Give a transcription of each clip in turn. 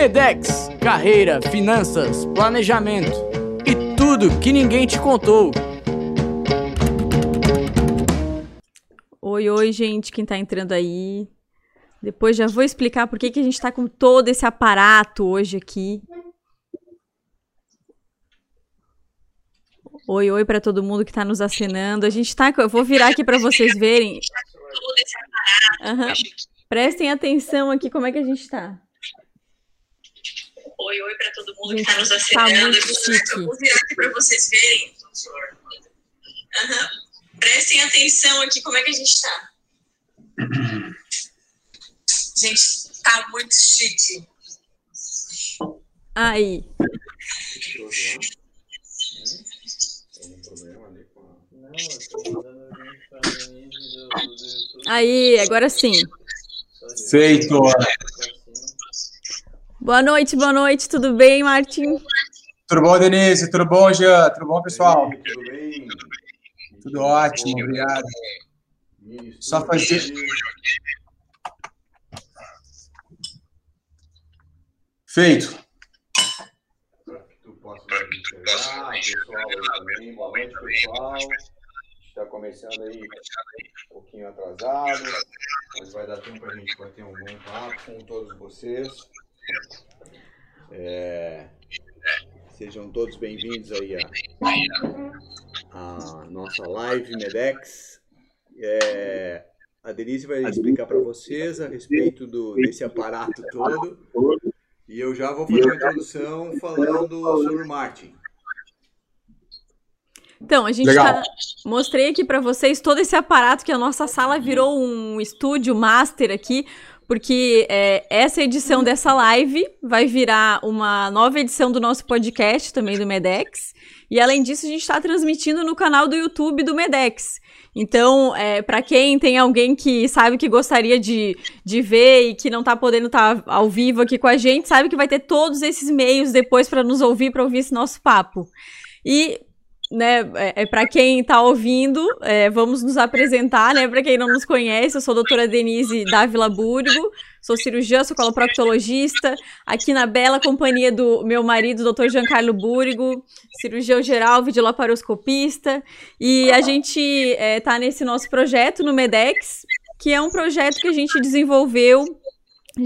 Medex, carreira, finanças, planejamento e tudo que ninguém te contou. Oi, oi, gente, quem tá entrando aí. Depois já vou explicar por que, que a gente tá com todo esse aparato hoje aqui. Oi, oi para todo mundo que tá nos acenando. A gente tá. Eu vou virar aqui para vocês verem. Uhum. Prestem atenção aqui como é que a gente tá. Oi, oi para todo mundo gente, que tá nos acenando. Tá. Eu vou virar aqui para vocês verem. Uhum. Prestem atenção aqui como é que a gente tá. Gente, tá muito chique. Aí. Aí, agora sim. Feito. Boa noite, boa noite, tudo bem, Martin? Tudo bom, Denise? Tudo bom, Jean? Tudo bom, pessoal? Tudo bem? Tudo ótimo, obrigado. Só fazer. Feito. Para que tu possa pegar, pessoal. Boa noite, pessoal. Está começando aí um pouquinho atrasado, mas vai dar tempo para a gente bater um bom papo com todos vocês. É, sejam todos bem-vindos aí a, a, nossa live Medex. É, a Denise vai explicar para vocês a respeito do, desse aparato todo. E eu já vou fazer uma introdução falando sobre o Martin. Então, a gente tá, mostrei aqui para vocês todo esse aparato que a nossa sala virou um estúdio master aqui, porque é, essa edição dessa live vai virar uma nova edição do nosso podcast também do Medex. E além disso, a gente está transmitindo no canal do YouTube do Medex. Então, é, para quem tem alguém que sabe que gostaria de, de ver e que não tá podendo estar tá ao vivo aqui com a gente, sabe que vai ter todos esses meios depois para nos ouvir, para ouvir esse nosso papo. E né, é, é para quem está ouvindo, é, vamos nos apresentar, né, para quem não nos conhece, eu sou a doutora Denise Dávila Burgo, sou cirurgiã, sou coloproctologista, aqui na bela companhia do meu marido, doutor Giancarlo Burgo, cirurgião geral, videolaparoscopista, e a gente está é, nesse nosso projeto no MEDEX, que é um projeto que a gente desenvolveu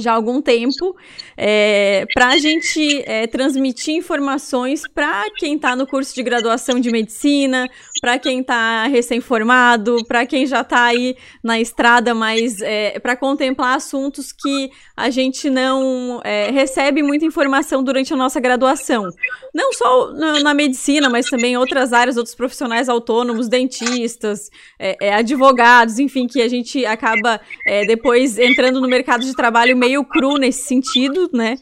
já há algum tempo, é, para a gente é, transmitir informações para quem está no curso de graduação de medicina, para quem está recém-formado, para quem já está aí na estrada, mas é, para contemplar assuntos que a gente não é, recebe muita informação durante a nossa graduação. Não só na, na, medicina, mas também outras áreas, outros profissionais autônomos, dentistas, é, é, advogados, enfim, que a gente acaba depois entrando no mercado de trabalho meio cru nesse sentido, né?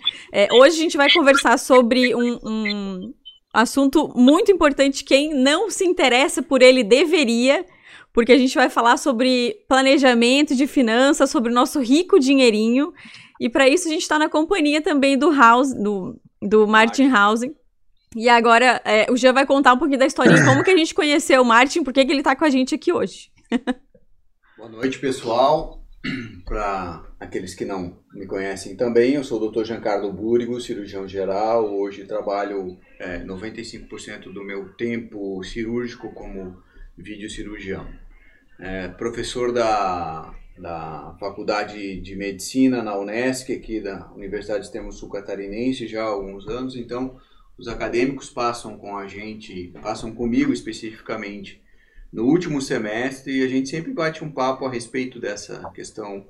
hoje a gente vai conversar sobre um, um Assunto muito importante. Quem não se interessa por ele deveria, porque a gente vai falar sobre planejamento de finanças, sobre o nosso rico dinheirinho. E para isso a gente está na companhia também do House, do, do Martin Hausen. E agora é, o Jean vai contar um pouquinho da historinha, como que a gente conheceu o Martin, por que ele está com a gente aqui hoje. Boa noite, pessoal. Para aqueles que não me conhecem também, eu sou o Dr. Giancarlo Búrigo, cirurgião geral. Hoje trabalho é, 95% do meu tempo cirúrgico como videocirurgião. É, professor da, da Faculdade de Medicina na Unesc, aqui da Universidade Extremo Sul Catarinense, já há alguns anos. Então, os acadêmicos passam com a gente, passam comigo especificamente no último semestre e a gente sempre bate um papo a respeito dessa questão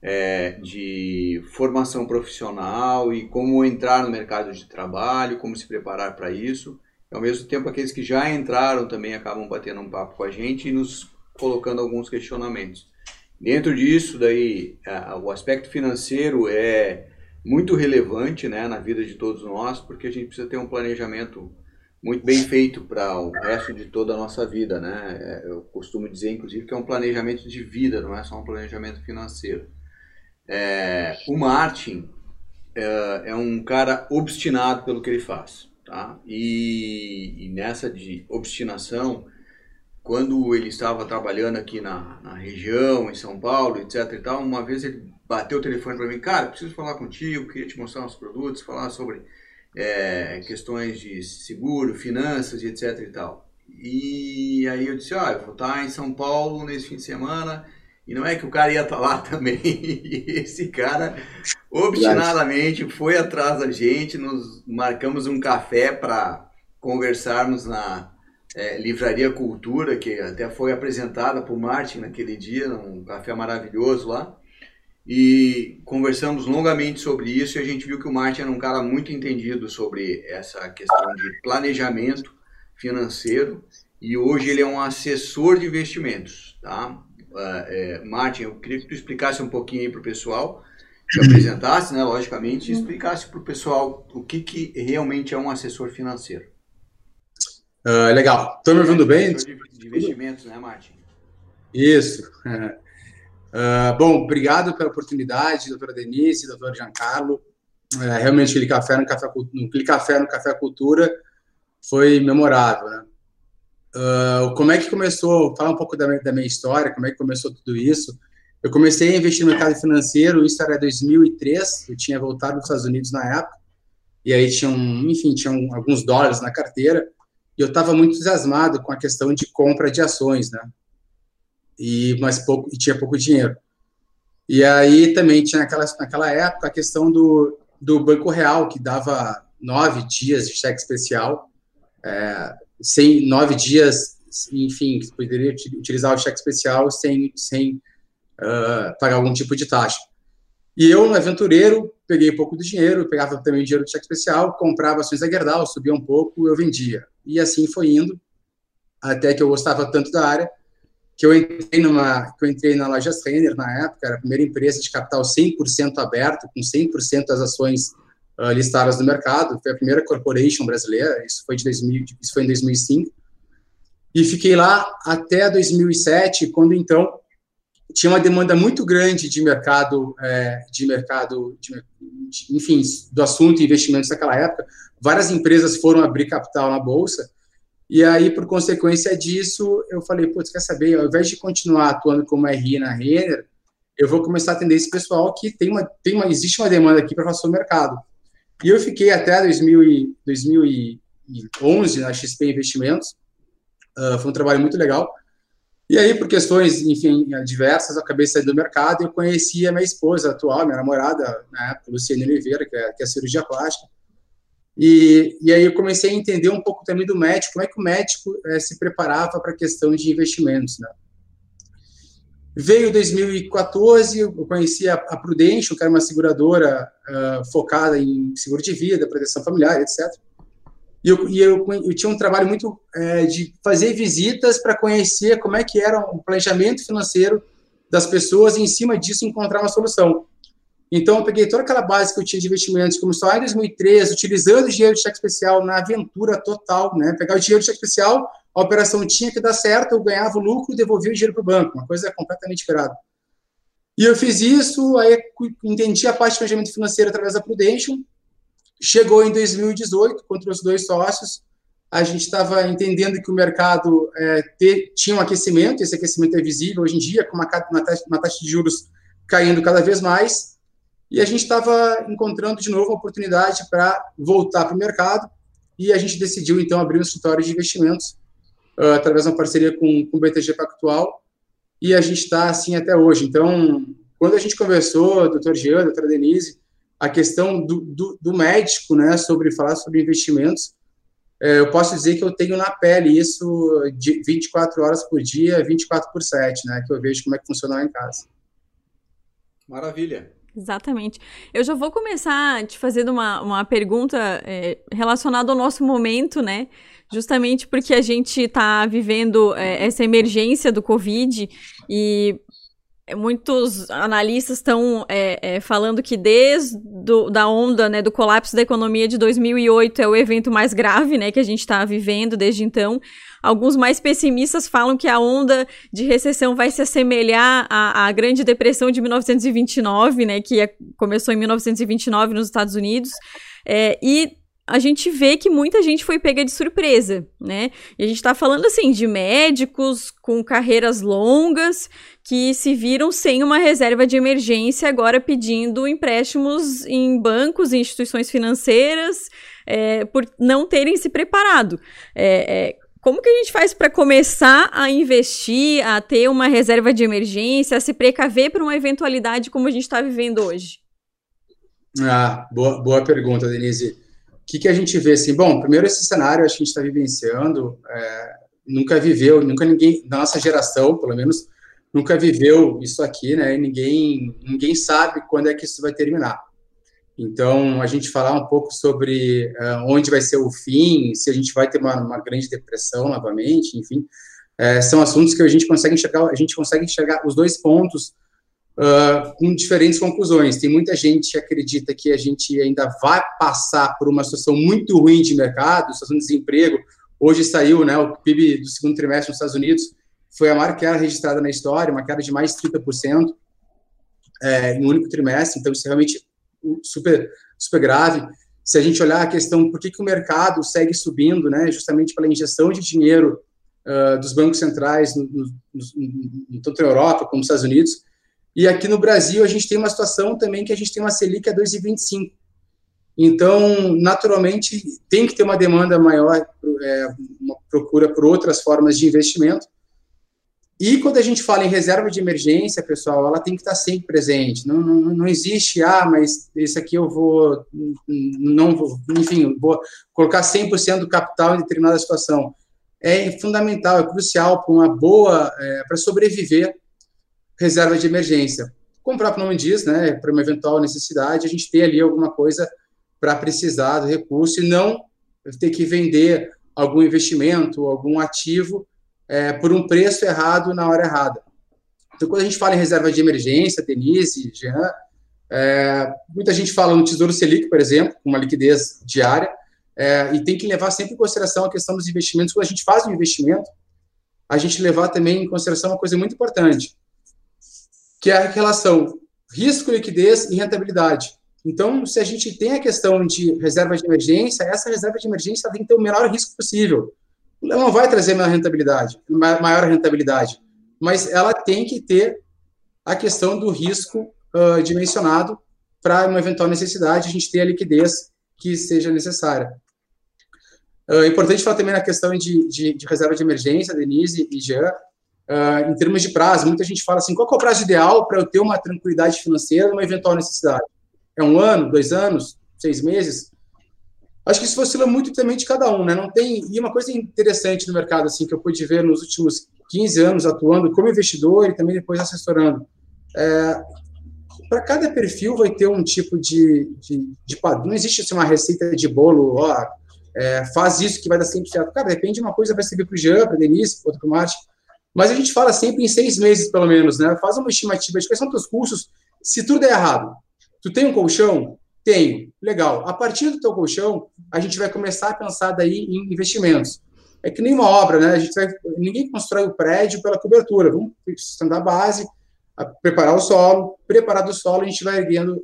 é, de formação profissional e como entrar no mercado de trabalho, como se preparar para isso. E, ao mesmo tempo, aqueles que já entraram também acabam batendo um papo com a gente e nos colocando alguns questionamentos. Dentro disso, daí, o aspecto financeiro é muito relevante né, na vida de todos nós, porque a gente precisa ter um planejamento muito bem feito para o resto de toda a nossa vida, né? É, eu costumo dizer, inclusive, que é um planejamento de vida, não é só um planejamento financeiro. É, o Martin é, é, um cara obstinado pelo que ele faz, tá? E, e, nessa de obstinação, quando ele estava trabalhando aqui na, na região, em São Paulo, etc e tal, uma vez ele bateu o telefone para mim, cara, preciso falar contigo, queria te mostrar uns produtos, falar sobre é, questões de seguro, finanças e etc e tal. E aí eu disse, ó, ah, eu vou estar em São Paulo nesse fim de semana, e não é que o cara ia estar lá também. E esse cara, obstinadamente, foi atrás da gente, nos marcamos um café para conversarmos na é, Livraria Cultura, que até foi apresentada por Martin naquele dia, um café maravilhoso lá. E conversamos longamente sobre isso e a gente viu que o Martin era um cara muito entendido sobre essa questão de planejamento financeiro e hoje ele é um assessor de investimentos, tá? É, Martin, eu queria que tu explicasse um pouquinho aí para o pessoal, te apresentasse, né, logicamente, e explicasse para o pessoal o que, que realmente é um assessor financeiro. Uh, legal. Estão me ouvindo bem? De, de investimentos, né, Martin? Isso. Uh, bom, obrigado pela oportunidade, doutora Denise, doutor Giancarlo. Uh, realmente, aquele café no Café, aquele café no Café Cultura foi memorável, né? Uh, como é que começou? Fala um pouco da minha, da minha, história, como é que começou tudo isso. Eu comecei a investir no mercado financeiro, isso era 2003, eu tinha voltado dos Estados Unidos na época, e aí tinham, enfim, tinham alguns dólares na carteira, e eu estava muito entusiasmado com a questão de compra de ações, né? E mas pouco e tinha pouco dinheiro. E aí também tinha naquela naquela época a questão do, do Banco Real que dava nove dias de cheque especial, é, sem nove dias, enfim, poderia utilizar o cheque especial sem sem uh, pagar algum tipo de taxa. E eu, aventureiro, peguei um pouco do dinheiro, pegava também o dinheiro do cheque especial, comprava ações da Gerdau, subia um pouco, eu vendia. E assim foi indo, até que eu gostava tanto da área, que eu entrei numa que eu entrei na loja Renner na época, era a primeira empresa de capital 100% aberto, com 100% das ações uh, listadas no mercado, foi a primeira corporation brasileira, isso foi de 2000, isso foi em 2005. E fiquei lá até 2007, quando então tinha uma demanda muito grande de mercado, é, de mercado, de, de, enfim, do assunto investimentos naquela época. Várias empresas foram abrir capital na bolsa e aí, por consequência disso, eu falei, putz, quer saber, ao invés de continuar atuando como RI na Renner, eu vou começar a atender esse pessoal que tem uma, tem uma existe uma demanda aqui para o mercado. E eu fiquei até 2000 e, 2011 na XP Investimentos, uh, foi um trabalho muito legal, e aí, por questões, enfim, diversas, eu acabei saindo do mercado e eu conheci a minha esposa atual, minha namorada, na Luciane Oliveira, que é, que é cirurgia plástica. E, e aí eu comecei a entender um pouco também do médico, como é que o médico é, se preparava para a questão de investimentos, né? Veio 2014, eu conheci a, a Prudential, que era uma seguradora uh, focada em seguro de vida, proteção familiar, etc. E eu, e eu, eu tinha um trabalho muito é, de fazer visitas para conhecer como é que era o planejamento financeiro das pessoas e, em cima disso, encontrar uma solução. Então, eu peguei toda aquela base que eu tinha de investimentos, começou lá em 2013, utilizando o dinheiro de cheque especial na aventura total, né? Pegar o dinheiro de cheque especial, a operação tinha que dar certo, eu ganhava o lucro devolvia o dinheiro para o banco, uma coisa completamente esperada. E eu fiz isso, aí entendi a parte de planejamento financeiro através da Prudential, Chegou em 2018, contra os dois sócios, a gente estava entendendo que o mercado é, ter, tinha um aquecimento, esse aquecimento é visível hoje em dia, com uma, uma, taxa, uma taxa de juros caindo cada vez mais, e a gente estava encontrando de novo uma oportunidade para voltar para o mercado, e a gente decidiu, então, abrir um escritório de investimentos, uh, através de uma parceria com, com o BTG Pactual, e a gente está assim até hoje. Então, quando a gente conversou, doutor Jean, doutora Denise, a questão do, do, do, médico, né, sobre falar sobre investimentos, é, eu posso dizer que eu tenho na pele isso de 24 horas por dia, 24 por 7, né, que eu vejo como é que funciona lá em casa. Maravilha. Exatamente. Eu já vou começar te fazendo uma, uma pergunta é, relacionada ao nosso momento, né? Justamente porque a gente está vivendo é, essa emergência do Covid e muitos analistas estão é, é, falando que desde do, da onda né, do colapso da economia de 2008 é o evento mais grave né, que a gente está vivendo desde então. Alguns mais pessimistas falam que a onda de recessão vai se assemelhar à, à Grande Depressão de 1929, né, que é, começou em 1929 nos Estados Unidos. É, e a gente vê que muita gente foi pega de surpresa, né? E a gente está falando assim de médicos com carreiras longas que se viram sem uma reserva de emergência agora pedindo empréstimos em bancos e instituições financeiras é, por não terem se preparado. É, é, como que a gente faz para começar a investir, a ter uma reserva de emergência, a se precaver para uma eventualidade como a gente está vivendo hoje? Ah, boa, boa pergunta, Denise. Que, que a gente vê assim? Bom, primeiro esse cenário acho que a gente está vivenciando, é, nunca viveu, nunca ninguém, da nossa geração, pelo menos, nunca viveu isso aqui, né? E ninguém, ninguém sabe quando é que isso vai terminar. Então, a gente falar um pouco sobre uh, onde vai ser o fim, se a gente vai ter uma, uma grande depressão novamente, enfim, é, são assuntos que a gente consegue enxergar, a gente consegue enxergar os dois pontos uh, com diferentes conclusões. Tem muita gente que acredita que a gente ainda vai passar por uma situação muito ruim de mercado, situação de desemprego. Hoje saiu, né, o PIB do segundo trimestre nos Estados Unidos foi a maior queda registrada na história, uma queda de mais de 30% é, em um único trimestre. Então, isso é realmente super, super grave. Se a gente olhar a questão por que, que o mercado segue subindo, né, justamente pela injeção de dinheiro uh, dos bancos centrais, no, no, no, tanto na Europa como nos Estados Unidos, e aqui no Brasil a gente tem uma situação também que a gente tem uma Selic a 2,25. Então, naturalmente, tem que ter uma demanda maior, é, uma procura por outras formas de investimento, e quando a gente fala em reserva de emergência, pessoal, ela tem que estar sempre presente. Não, não, não existe, ah, mas isso aqui eu vou, não vou, enfim, vou colocar 100% do capital em determinada situação. É fundamental, é crucial para uma boa, é, para sobreviver, reserva de emergência. Como o próprio nome diz, né, para uma eventual necessidade, a gente ter ali alguma coisa para precisar do recurso e não ter que vender algum investimento, algum ativo é, por um preço errado na hora errada. Então, quando a gente fala em reserva de emergência, Denise, Jean, é, muita gente fala no Tesouro Selic, por exemplo, com uma liquidez diária, é, e tem que levar sempre em consideração a questão dos investimentos. Quando a gente faz um investimento, a gente levar também em consideração uma coisa muito importante, que é a relação risco, liquidez e rentabilidade. Então, se a gente tem a questão de reserva de emergência, essa reserva de emergência tem que ter o menor risco possível ela não vai trazer maior rentabilidade, maior rentabilidade, mas ela tem que ter a questão do risco uh, dimensionado para uma eventual necessidade, a gente ter a liquidez que seja necessária. Uh, é importante falar também na questão de, de, de reserva de emergência, Denise e Jean, uh, em termos de prazo, muita gente fala assim, qual é o prazo ideal para eu ter uma tranquilidade financeira numa eventual necessidade? É um ano, dois anos, seis meses? Acho que isso oscila muito também de cada um, né? Não tem e uma coisa interessante no mercado assim que eu pude ver nos últimos 15 anos atuando como investidor e também depois assessorando. É, para cada perfil vai ter um tipo de, de, de não existe assim, uma receita de bolo, ó, é, faz isso que vai dar sempre certo. Cara, depende de uma coisa vai servir para o Jean, para Denise, outra para o Marte. Mas a gente fala sempre em seis meses, pelo menos, né? Faz uma estimativa de quais são os teus custos. Se tudo der errado, tu tem um colchão, tenho. Legal. A partir do teu colchão, a gente vai começar a pensar daí em investimentos. É que nem uma obra, né? A gente vai, ninguém constrói o prédio pela cobertura. Vamos sustentar a base, a preparar o solo. Preparado o solo, a gente vai erguendo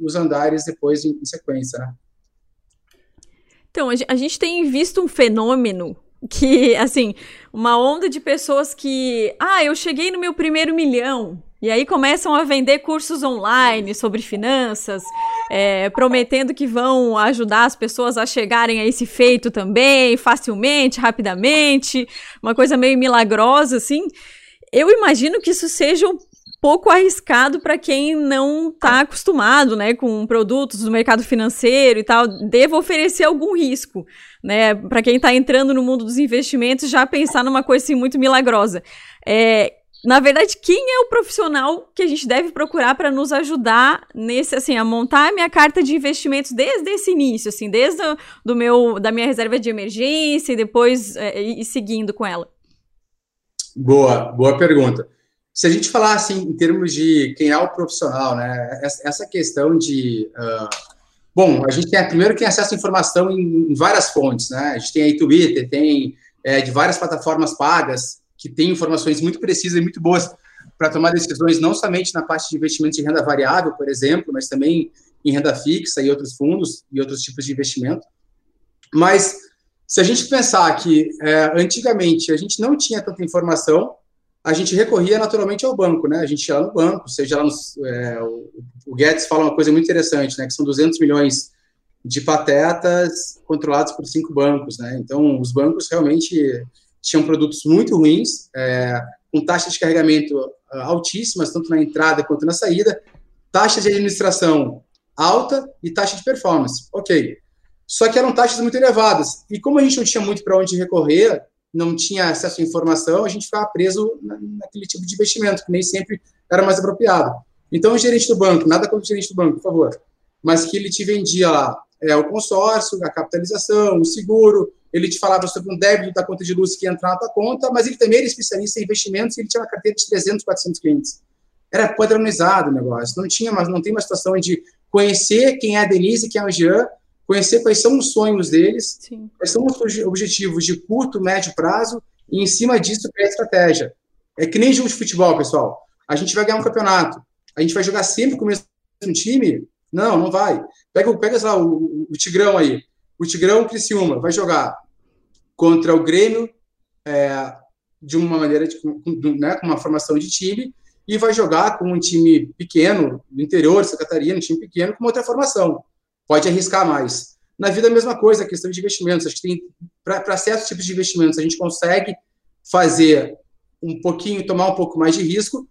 os andares depois em, em sequência, né? Então, a gente tem visto um fenômeno que, assim, uma onda de pessoas que, ah, eu cheguei no meu primeiro milhão, e aí começam a vender cursos online sobre finanças, é, prometendo que vão ajudar as pessoas a chegarem a esse feito também, facilmente, rapidamente, uma coisa meio milagrosa, assim. Eu imagino que isso seja pouco arriscado para quem não está acostumado, né, com produtos do mercado financeiro e tal, deva oferecer algum risco, né, para quem está entrando no mundo dos investimentos já pensar numa coisa assim muito milagrosa. É, na verdade, quem é o profissional que a gente deve procurar para nos ajudar nesse, assim, a montar a minha carta de investimentos desde esse início, assim, desde o, do meu, da minha reserva de emergência e depois é, e seguindo com ela? Boa, boa pergunta. Se a gente falar assim em termos de quem é o profissional, né? Essa questão de uh, bom, a gente tem primeiro quem acessa informação em, em, várias fontes, né? A gente tem aí Twitter, tem é, de várias plataformas pagas que tem informações muito precisas e muito boas para tomar decisões, não somente na parte de investimento de renda variável, por exemplo, mas também em renda fixa e outros fundos e outros tipos de investimento. Mas se a gente pensar que é, antigamente a gente não tinha tanta informação, a gente recorria naturalmente ao banco, né? A gente ia lá no banco, seja lá no, é, o Guedes fala uma coisa muito interessante, né? Que são 200 milhões de patetas controlados por cinco bancos, né? Então, os bancos realmente tinham produtos muito ruins, é, com taxas de carregamento ah, altíssimas, tanto na entrada quanto na saída, taxa de administração alta e taxa de performance. Ok. Só que eram taxas muito elevadas. E como a gente não tinha muito para onde recorrer, não tinha acesso à informação, a gente ficava preso naquele tipo de investimento, que nem sempre era mais apropriado. Então, o gerente do banco, nada contra o gerente do banco, por favor, mas que ele te vendia lá é, o consórcio, a capitalização, o seguro, ele te falava sobre um débito da conta de luz que ia entrar na tua conta, mas ele também era especialista em investimentos e ele tinha uma carteira de 300, 400 clientes. Era padronizado o negócio, não tinha, mas não tem uma situação de conhecer quem é a Denise, quem é o Jean, conhecer quais são os sonhos deles, Sim. quais são os objetivos de curto, médio prazo, e em cima disso criar estratégia. É que nem jogo de futebol, pessoal. A gente vai ganhar um campeonato, a gente vai jogar sempre com o mesmo time? Não, não vai. Pega, pega lá, o, o Tigrão aí. O Tigrão Criciúma vai jogar contra o Grêmio é, de uma maneira, de, né, com uma formação de time, e vai jogar com um time pequeno, do interior Santa Catarina, um time pequeno, com outra formação. Pode arriscar mais. Na vida, a mesma coisa, a questão de investimentos. Acho que tem, para certos tipos de investimentos, a gente consegue fazer um pouquinho, tomar um pouco mais de risco,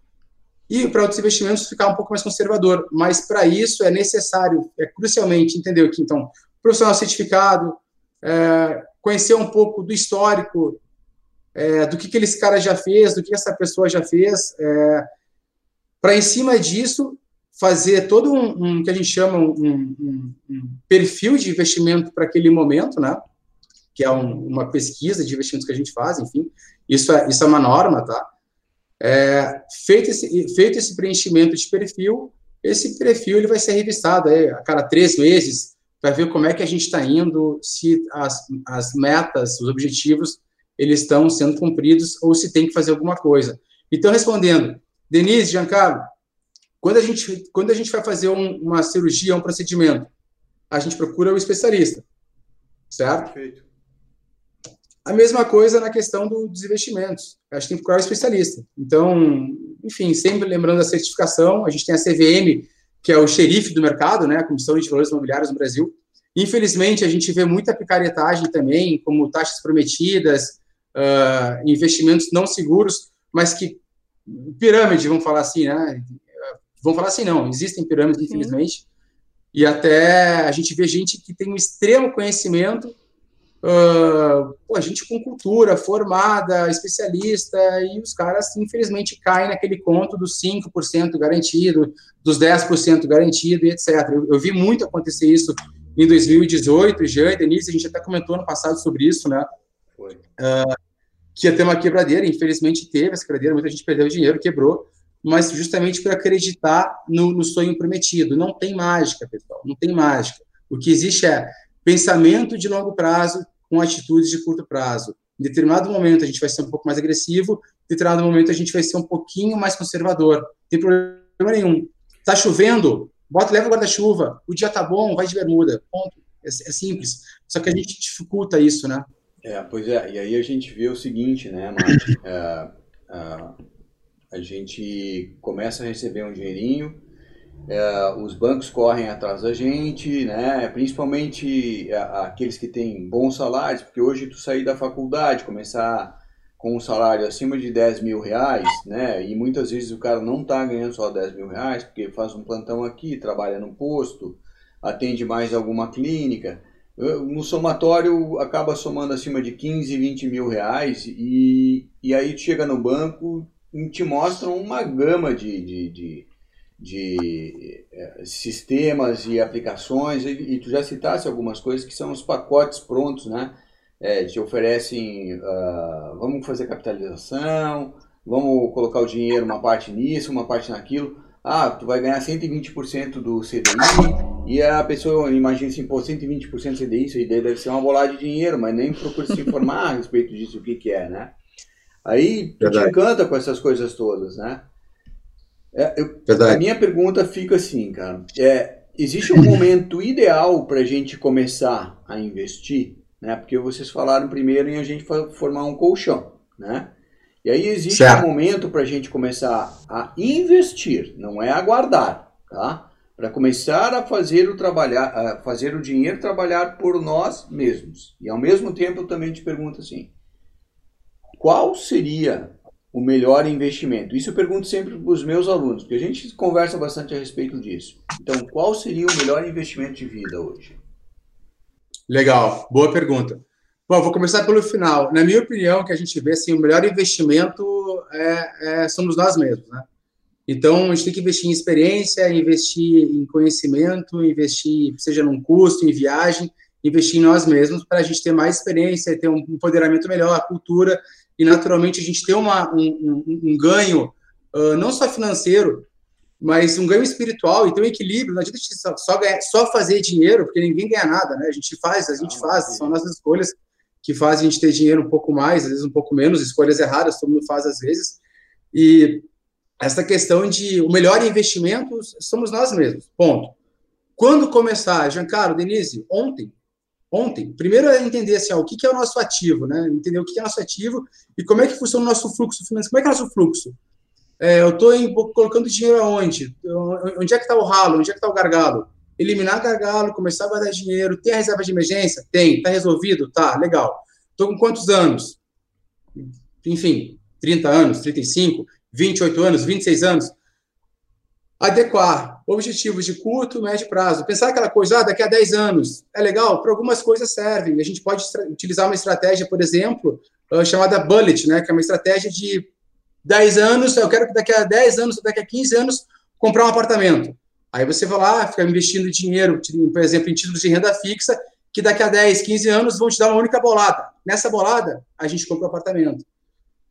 e para outros investimentos ficar um pouco mais conservador. Mas para isso é necessário, é crucialmente, entender que então, profissional certificado, é, conhecer um pouco do histórico, é, do que, que esse cara já fez, do que essa pessoa já fez, é, para em cima disso fazer todo um, um que a gente chama um, um, um perfil de investimento para aquele momento, né? Que é uma pesquisa de investimentos que a gente faz, enfim, isso é, isso é uma norma, tá? É, feito, esse, feito esse preenchimento de perfil, esse perfil ele vai ser revistado aí, a cada três meses, para ver como é que a gente está indo, se as, as metas, os objetivos, eles estão sendo cumpridos ou se tem que fazer alguma coisa. Então, respondendo, Denise, Giancarlo, quando a gente, quando a gente vai fazer um, uma cirurgia, um procedimento, a gente procura o especialista, certo? Perfeito. A mesma coisa na questão do, dos investimentos. A gente tem que procurar o especialista. Então, enfim, sempre lembrando a certificação, a gente tem a CVM, que é o xerife do mercado, né, a Comissão de Valores Imobiliários no Brasil. Infelizmente, a gente vê muita picaretagem também, como taxas prometidas, uh, investimentos não seguros, mas que pirâmide, vamos falar assim, né? Vamos falar assim, não, existem pirâmides, infelizmente, e até a gente vê gente que tem um extremo conhecimento, uh, pô, gente com cultura, formada, especialista, e os caras, infelizmente, caem naquele conto dos 5% garantido, dos 10% garantido, e etc. Eu, eu, vi muito acontecer isso em 2018, Jean e Denise, a gente até comentou no passado sobre isso, né? Foi. Uh, que ia ter uma quebradeira, infelizmente teve essa quebradeira, muita gente perdeu dinheiro, quebrou, mas justamente por acreditar no, no, sonho prometido. Não tem mágica, pessoal, não tem mágica. O que existe é pensamento de longo prazo com atitudes de curto prazo. Em determinado momento a gente vai ser um pouco mais agressivo, em determinado momento a gente vai ser um pouquinho mais conservador. Não tem problema nenhum. Está chovendo? Bota, leva o guarda-chuva. O dia tá bom, vai de bermuda. Ponto. É, é, simples. Só que a gente dificulta isso, né? É, pois é. E aí a gente vê o seguinte, né, Márcio? É, é a gente começa a receber um dinheirinho, é, os bancos correm atrás da gente, né? principalmente é, aqueles que têm bons salários, porque hoje tu sair da faculdade, começar com um salário acima de 10 mil reais, né? e muitas vezes o cara não está ganhando só 10 mil reais, porque faz um plantão aqui, trabalha no posto, atende mais alguma clínica, no somatório acaba somando acima de 15, 20 mil reais e, e aí chega no banco te mostram uma gama de, de, de, de é, sistemas e aplicações, e, e, tu já citasse algumas coisas que são os pacotes prontos, né? É, te oferecem, uh, vamos fazer capitalização, vamos colocar o dinheiro, uma parte nisso, uma parte naquilo. Ah, tu vai ganhar 120% do CDI e a pessoa imagina assim, pô, 120% CDI, isso aí deve ser uma bolada de dinheiro, mas nem procura se informar a respeito disso, o que que é, né? Aí tu te encanta com essas coisas todas, né? É, eu, a minha pergunta fica assim, cara. É, existe um momento ideal para a gente começar a investir? né? Porque vocês falaram primeiro em a gente formar um colchão, né? E aí existe certo. um momento para a gente começar a investir, não é aguardar, tá? Para começar a fazer o trabalhar, a fazer o dinheiro trabalhar por nós mesmos. E ao mesmo tempo eu também te pergunto assim, qual seria o melhor investimento? Isso eu pergunto sempre para os meus alunos, porque a gente conversa bastante a respeito disso. Então, qual seria o melhor investimento de vida hoje? Legal, boa pergunta. Bom, vou começar pelo final. Na minha opinião, que a gente vê assim, o melhor investimento é, é, somos nós mesmos, né? Então, a gente tem que investir em experiência, investir em conhecimento, investir, seja num custo, em viagem, investir em nós mesmos para a gente ter mais experiência, ter um empoderamento melhor, a cultura e, naturalmente, a gente ter uma, um, um, um ganho, uh, não só financeiro, mas um ganho espiritual e ter um equilíbrio. Não adianta a gente só, só, ganhar, só fazer dinheiro, porque ninguém ganha nada, né? A gente faz, a gente ah, faz, são nossas escolhas que fazem a gente ter dinheiro um pouco mais, às vezes um pouco menos, escolhas erradas, todo mundo faz às vezes. E essa questão de o melhor investimento somos nós mesmos. Ponto. Quando começar, Giancarlo, Denise, ontem, ontem, primeiro é entender assim, ó, o que, que é o nosso ativo, né? Entender o que, que é o nosso ativo e como é que funciona o nosso fluxo financeiro. Como é que é o nosso fluxo? É, eu estou colocando dinheiro aonde? Onde é que está o ralo? Onde é que está o gargalo? eliminar gargalo, começar a guardar dinheiro, tem a reserva de emergência? Tem. Está resolvido? Tá, legal. Estou com quantos anos? Enfim, 30 anos, 35, 28 anos, 26 anos. Adequar objetivos de curto, médio prazo. Pensar aquela coisa, ah, daqui a 10 anos. É legal? Para algumas coisas servem. A gente pode utilizar uma estratégia, por exemplo, ah, chamada bullet, né, que é uma estratégia de 10 anos, eu quero que daqui a 10 anos, daqui a 15 anos, comprar um apartamento. Aí você vai lá, fica investindo dinheiro, por exemplo, em títulos de renda fixa, que daqui a 10, 15 anos vão te dar uma única bolada. Nessa bolada, a gente compra um apartamento.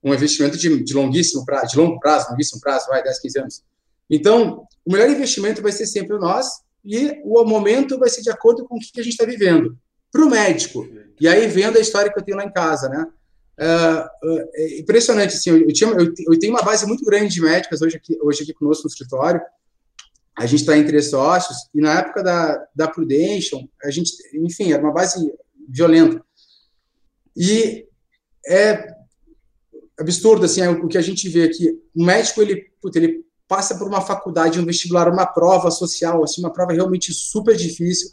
Um investimento de, de longuíssimo prazo, de longo prazo, longuíssimo prazo, vai, 10, 15 anos. Então, o melhor investimento vai ser sempre o nós, e o momento vai ser de acordo com o que a gente está vivendo. Para o médico, e aí vendo a história que eu tenho lá em casa, né? Uh, é impressionante, assim, eu, tinha, eu, tenho uma base muito grande de médicas hoje aqui, hoje aqui conosco no escritório, a gente está entre sócios, e na época da, da Prudential, a gente, enfim, era uma base violenta. E é absurdo, assim, o que a gente vê aqui. O médico, ele, puta, ele passa por uma faculdade, um vestibular, uma prova social, assim, uma prova realmente super difícil.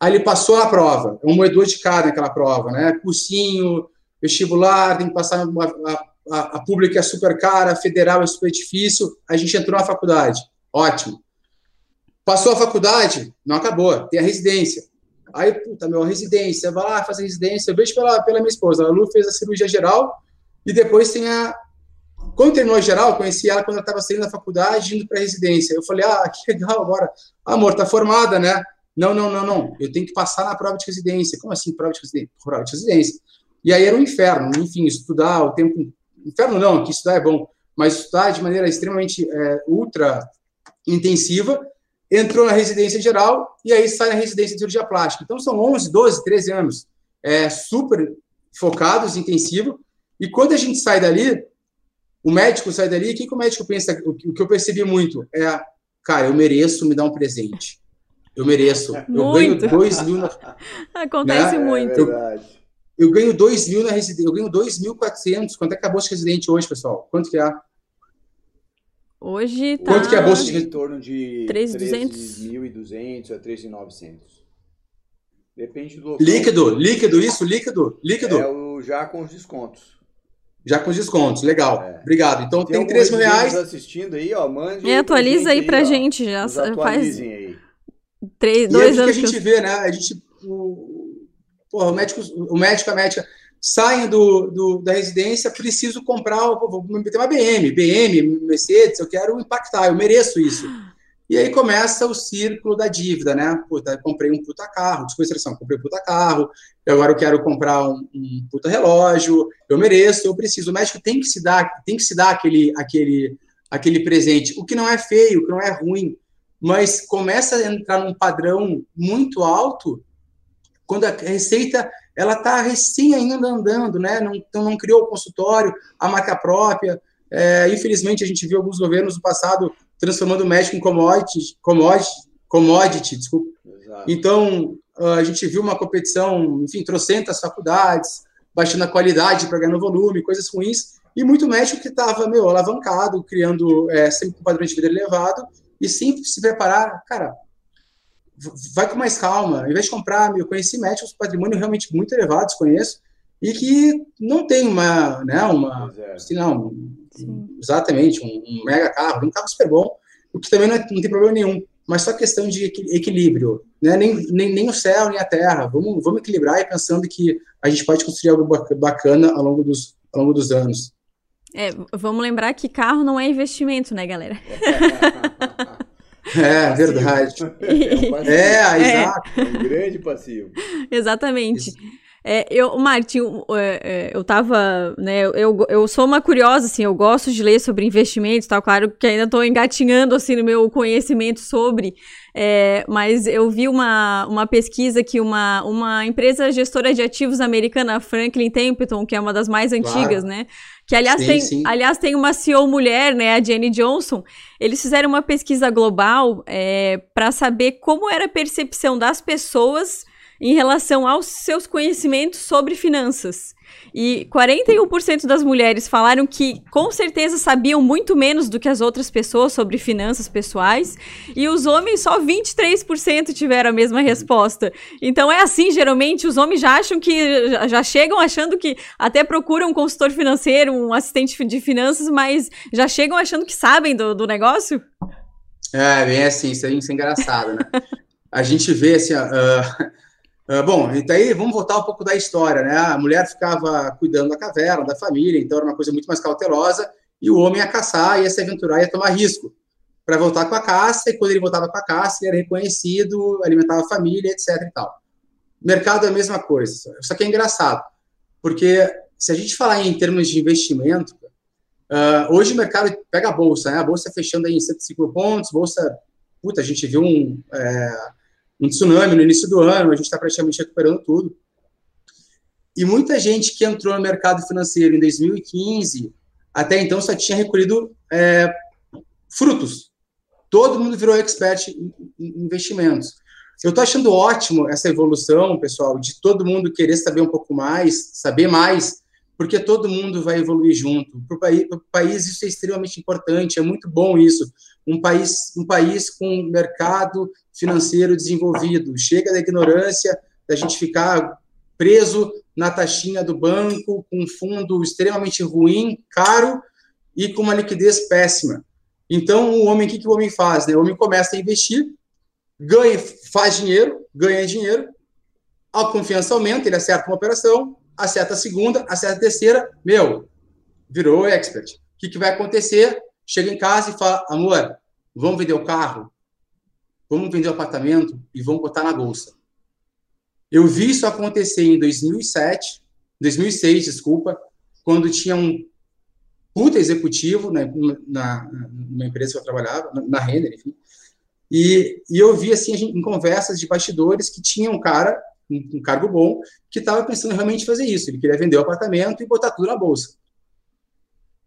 Aí ele passou na prova, é um moedor de cara naquela prova, né? Cursinho, vestibular, tem que passar uma, a, a, a pública é super cara, a federal é super difícil, a gente entrou na faculdade, ótimo. Passou a faculdade, não acabou, tem a residência. Aí, puta, meu, residência, vai lá fazer residência. Eu vejo pela, pela minha esposa, a Lu fez a cirurgia geral e depois tem a. Quando terminou a geral, conheci ela quando ela estava saindo da faculdade, indo para a residência. Eu falei, ah, que legal, agora. Amor, tá formada, né? Não, não, não, não. Eu tenho que passar na prova de residência. Como assim, prova de residência? Prova de residência. E aí era um inferno, enfim, estudar o tempo. Inferno não, que estudar é bom, mas estudar de maneira extremamente é, ultra intensiva entrou na residência geral e aí sai na residência de cirurgia plástica. Então são 11, 12, 13 anos é, super focados, intensivo. E quando a gente sai dali, o médico sai dali, o que, que o médico pensa? O que eu percebi muito é, cara, eu mereço me dar um presente. Eu mereço. Eu ganho 2 mil. Na, Acontece né? muito. Eu, eu ganho 2 mil na residência. Eu ganho 2.400. Quanto é que é a bolsa de residente hoje, pessoal? Quanto que é? Hoje tá. Quanto que é a bolsa de em torno de 3.200 a 3.900. Depende do local. Líquido, líquido, isso, líquido, líquido. É o já com os descontos. Já com os descontos, legal. É. Obrigado. Então tem, tem 3 mil reais. assistindo aí, ó, mande. É, atualiza aí pra gente, já faz. Aí. Três, dois e é anos. que a gente vê, né? A gente. O, porra, o médico, o médico, a médica saem do, do, da residência, preciso comprar, vou meter uma BM, BM, Mercedes, eu quero impactar, eu mereço isso. E aí começa o círculo da dívida, né? Puta, comprei um puta carro, expressão, comprei um puta carro, agora eu quero comprar um, um, puta relógio, eu mereço, eu preciso. O médico tem que se dar, tem que se dar aquele, aquele, aquele presente, o que não é feio, o que não é ruim, mas começa a entrar num padrão muito alto quando a receita ela está recém ainda andando, né? Não, então não criou o consultório, a marca própria. É, infelizmente, a gente viu alguns governos no passado transformando o médico em commodity, commodity, commodity desculpa. Exato. Então, a gente viu uma competição, enfim, trocentas faculdades, baixando a qualidade para ganhar no volume, coisas ruins, e muito médico que estava, meu, alavancado, criando é, sempre um padrão de vida elevado, e sempre se preparar, cara, vai com mais calma, em vez de comprar, eu conheci médicos com patrimônio realmente muito elevados, conheço, e que não tem uma, né, uma, é. assim, não, exatamente, um, um, mega carro, um carro super bom, o que também não, é, não tem problema nenhum, mas só questão de equilíbrio, né, nem, nem, nem o céu, nem a terra, vamos, vamos equilibrar e pensando que a gente pode construir algo bacana ao longo dos, ao longo dos anos. É, vamos lembrar que carro não é investimento, né, galera? É, verdade. É, é, exato. É um grande passivo. Exatamente. É, eu, Martin, é, é, eu tava, né, eu, eu sou uma curiosa, assim, eu gosto de ler sobre investimentos, tal, claro que ainda estou engatinhando, assim, no meu conhecimento sobre, é, mas eu vi uma, uma pesquisa que uma, uma empresa gestora de ativos americana, Franklin Templeton, que é uma das mais antigas, claro. né, que aliás, sim, tem, sim. aliás tem uma CEO mulher, né, a Jenny Johnson, eles fizeram uma pesquisa global é, para saber como era a percepção das pessoas em relação aos seus conhecimentos sobre finanças. E 41% das mulheres falaram que com certeza sabiam muito menos do que as outras pessoas sobre finanças pessoais, e os homens só 23% tiveram a mesma resposta. Então é assim, geralmente os homens já acham que já chegam achando que até procuram um consultor financeiro, um assistente de finanças, mas já chegam achando que sabem do, do negócio? É, bem assim, isso é, é engraçado, né? a gente vê assim, Uh, bom, então aí vamos voltar um pouco da história, né? A mulher ficava cuidando da caverna, da família, então era uma coisa muito mais cautelosa, e o homem ia caçar, ia se aventurar, ia tomar risco para voltar com a caça, e quando ele voltava com a caça, ele era reconhecido, alimentava a família, etc e tal. Mercado é a mesma coisa, só que é engraçado, porque se a gente falar em termos de investimento, uh, hoje o mercado pega a bolsa, né? A bolsa fechando aí em 105 pontos, bolsa, puta, a gente viu um... É, um tsunami no início do ano, a gente está praticamente recuperando tudo. E muita gente que entrou no mercado financeiro em 2015, até então só tinha recolhido é, frutos. Todo mundo virou expert em, investimentos. Eu estou achando ótimo essa evolução, pessoal, de todo mundo querer saber um pouco mais, saber mais, porque todo mundo vai evoluir junto. Para o país, país, isso é extremamente importante, é muito bom isso. Um país, um país com mercado financeiro desenvolvido. Chega da ignorância, da gente ficar preso na taxinha do banco, com um fundo extremamente ruim, caro e com uma liquidez péssima. Então, o homem, o que, que o homem faz? Né? O homem começa a investir, ganha, faz dinheiro, ganha dinheiro, a confiança aumenta, ele acerta uma operação, acerta a segunda, acerta a terceira, meu, virou expert. O que, que vai acontecer? Chega em casa e fala, amor, vamos vender o carro? vamos vender o apartamento e vamos botar na bolsa. Eu vi isso acontecer em 2007, 2006, desculpa, quando tinha um puta executivo né, na, na empresa que eu trabalhava, na, na Renner, enfim, e, e eu vi assim em conversas de bastidores que tinha um cara, um, um cargo bom, que estava pensando realmente fazer isso. Ele queria vender o apartamento e botar tudo na bolsa.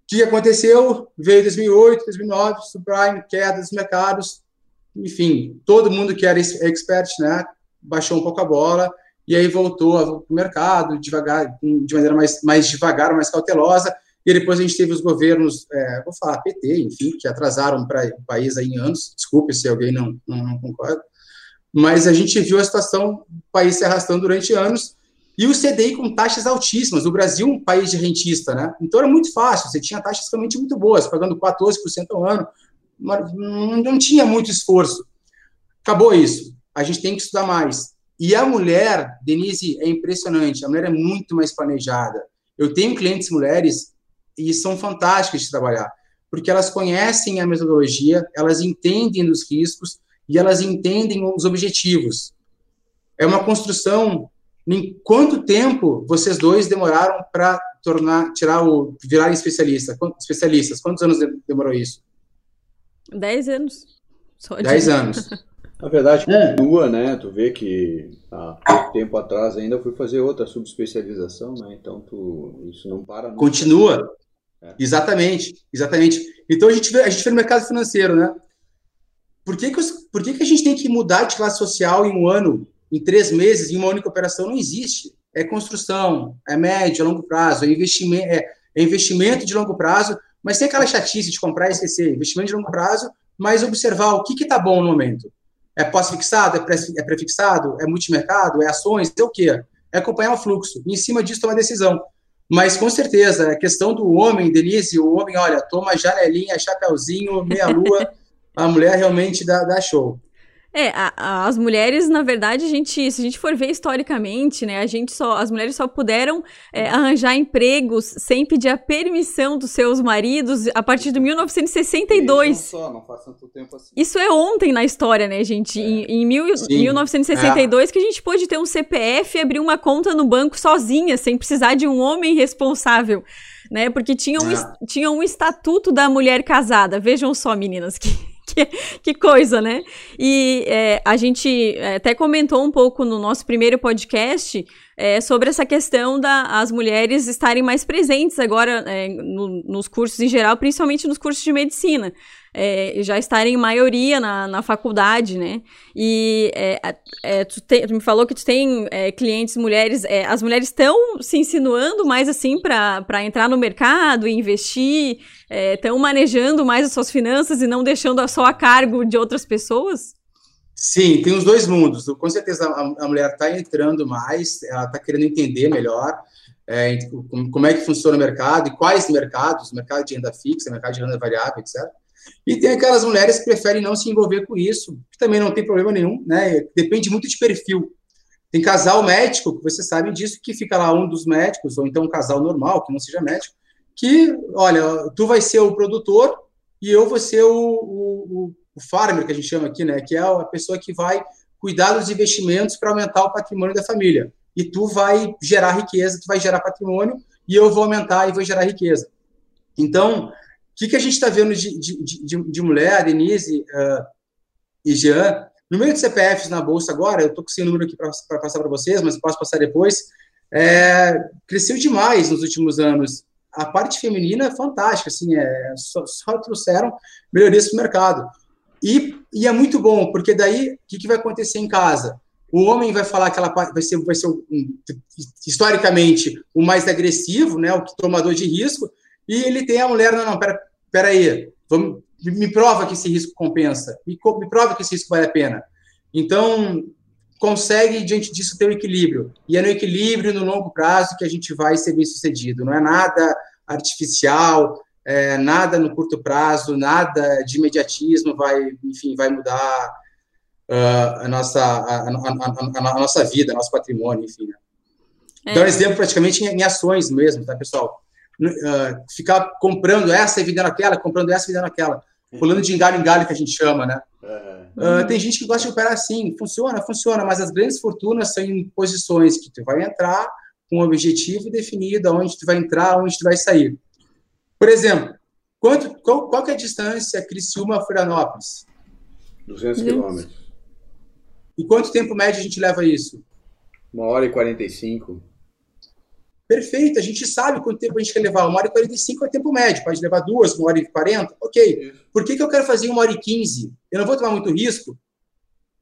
O que aconteceu? Veio 2008, 2009, subprime, queda dos mercados, enfim, todo mundo que era expert, né, baixou um pouco a bola e aí voltou para o mercado devagar, de maneira mais, mais devagar, mais cautelosa. E depois a gente teve os governos, é, vou falar PT, enfim, que atrasaram para o país aí em anos. Desculpe se alguém não, não, não concorda. Mas a gente viu a situação do país se arrastando durante anos e o CDI com taxas altíssimas. O Brasil, um país de rentista, né? Então era muito fácil, você tinha taxas realmente muito boas, pagando 14% ao ano não tinha muito esforço. Acabou isso. A gente tem que estudar mais. E a mulher, Denise, é impressionante. A mulher é muito mais planejada. Eu tenho clientes mulheres e são fantásticas de trabalhar, porque elas conhecem a metodologia, elas entendem os riscos e elas entendem os objetivos. É uma construção. Em quanto tempo vocês dois demoraram para tornar, tirar o, virar especialista? Especialistas? Quantos anos demorou isso? Dez anos. Só Dez anos. Na verdade, é. continua, né? Tu vê que há pouco tempo atrás ainda fui fazer outra subespecialização, né? Então tu, isso não para. Nunca. Continua. É. Exatamente, exatamente. Então a gente vê, a gente vê no mercado financeiro, né? Por que que, os, por que que a gente tem que mudar de classe social em um ano? Em três meses em uma única operação não existe. É construção, é médio, a longo prazo, é investimento, é, é investimento de longo prazo, mas tem aquela chatice de comprar e esquecer, investimento de longo prazo, mas observar o que está bom no momento. É pós-fixado, é pré-fixado, é multimercado, é ações, é o quê? É acompanhar o fluxo. E em cima disso, tomar decisão. Mas, com certeza, a questão do homem, Denise, o homem, olha, toma janelinha, chapéuzinho, meia-lua, a mulher realmente dá, dá show. É, a, a, as mulheres, na verdade, a gente, se a gente for ver historicamente, né, a gente só, as mulheres só puderam é, arranjar empregos sem pedir a permissão dos seus maridos a partir de 1962. Não só, não faz tanto tempo assim. Isso é ontem na história, né, gente? É. Em, em mil, 1962 é. que a gente pôde ter um CPF e abrir uma conta no banco sozinha, sem precisar de um homem responsável né? Porque tinha um, é. tinha um estatuto da mulher casada. Vejam só, meninas, que que, que coisa, né? E é, a gente é, até comentou um pouco no nosso primeiro podcast é, sobre essa questão das mulheres estarem mais presentes agora é, no, nos cursos em geral, principalmente nos cursos de medicina é, já estarem em maioria na, na faculdade, né? E é, é, tu, te, tu, me falou que tu tem é, clientes mulheres, é, as mulheres estão se insinuando mais assim para entrar no mercado e investir, estão manejando mais as suas finanças e não deixando só a cargo de outras pessoas? Sim, tem os dois mundos. Com certeza a, a mulher está entrando mais, ela está querendo entender melhor. É, como é que funciona o mercado e quais mercados, mercado de renda fixa, mercado de renda variável, etc. E tem aquelas mulheres que preferem não se envolver com isso, que também não tem problema nenhum, né? Depende muito de perfil. Tem casal médico, você sabe disso, que fica lá um dos médicos, ou então um casal normal, que não seja médico, que, olha, tu vai ser o produtor e eu vou ser o, o, o farmer, que a gente chama aqui, né? Que é a pessoa que vai cuidar dos investimentos para aumentar o patrimônio da família. E tu vai gerar riqueza, tu vai gerar patrimônio, e eu vou aumentar e vou gerar riqueza. Então, que, que a gente está vendo de, de, de, de, mulher, Denise uh, e Jean? Número de CPFs na Bolsa agora, eu estou com esse número aqui para passar para vocês, mas posso passar depois, é, cresceu demais nos últimos anos. A parte feminina é fantástica, assim, é, só, só trouxeram melhorias para o mercado. E, e, é muito bom, porque daí, o que, que vai acontecer em casa? O homem vai falar que ela vai ser, vai ser um, historicamente o mais agressivo, né, o tomador de risco, e ele tem a mulher, não, não, pera, pera aí, vamos, me prova que esse risco compensa, me, me prova que esse risco vale a pena. Então, consegue, diante disso, ter o um equilíbrio. E é no equilíbrio, no longo prazo, que a gente vai ser bem sucedido. Não é nada artificial, é, nada no curto prazo, nada de imediatismo vai, enfim, vai mudar uh, a, nossa, a, a, a, nossa vida, nosso patrimônio, enfim. Né? É. Então, exemplo praticamente em, em ações mesmo, tá, pessoal? Uh, ficar comprando essa e vendendo aquela, comprando essa e vendendo aquela. Pulando de galho em galho, que a gente chama, né? Uh, tem gente que gosta de operar assim, funciona, funciona, mas as grandes fortunas são em posições que tu vai entrar com um objetivo definido, aonde tu vai entrar, onde tu vai sair. Por exemplo, quanto, qual, qual é a distância Criciúma-Florianópolis? 200 quilômetros. E quanto tempo médio a gente leva isso? Uma hora e 45. Perfeito, a gente sabe quanto tempo a gente quer levar. Uma hora e 45 é tempo médio, pode levar duas, uma hora e 40, ok. Por que, que eu quero fazer uma hora e 15? Eu não vou tomar muito risco?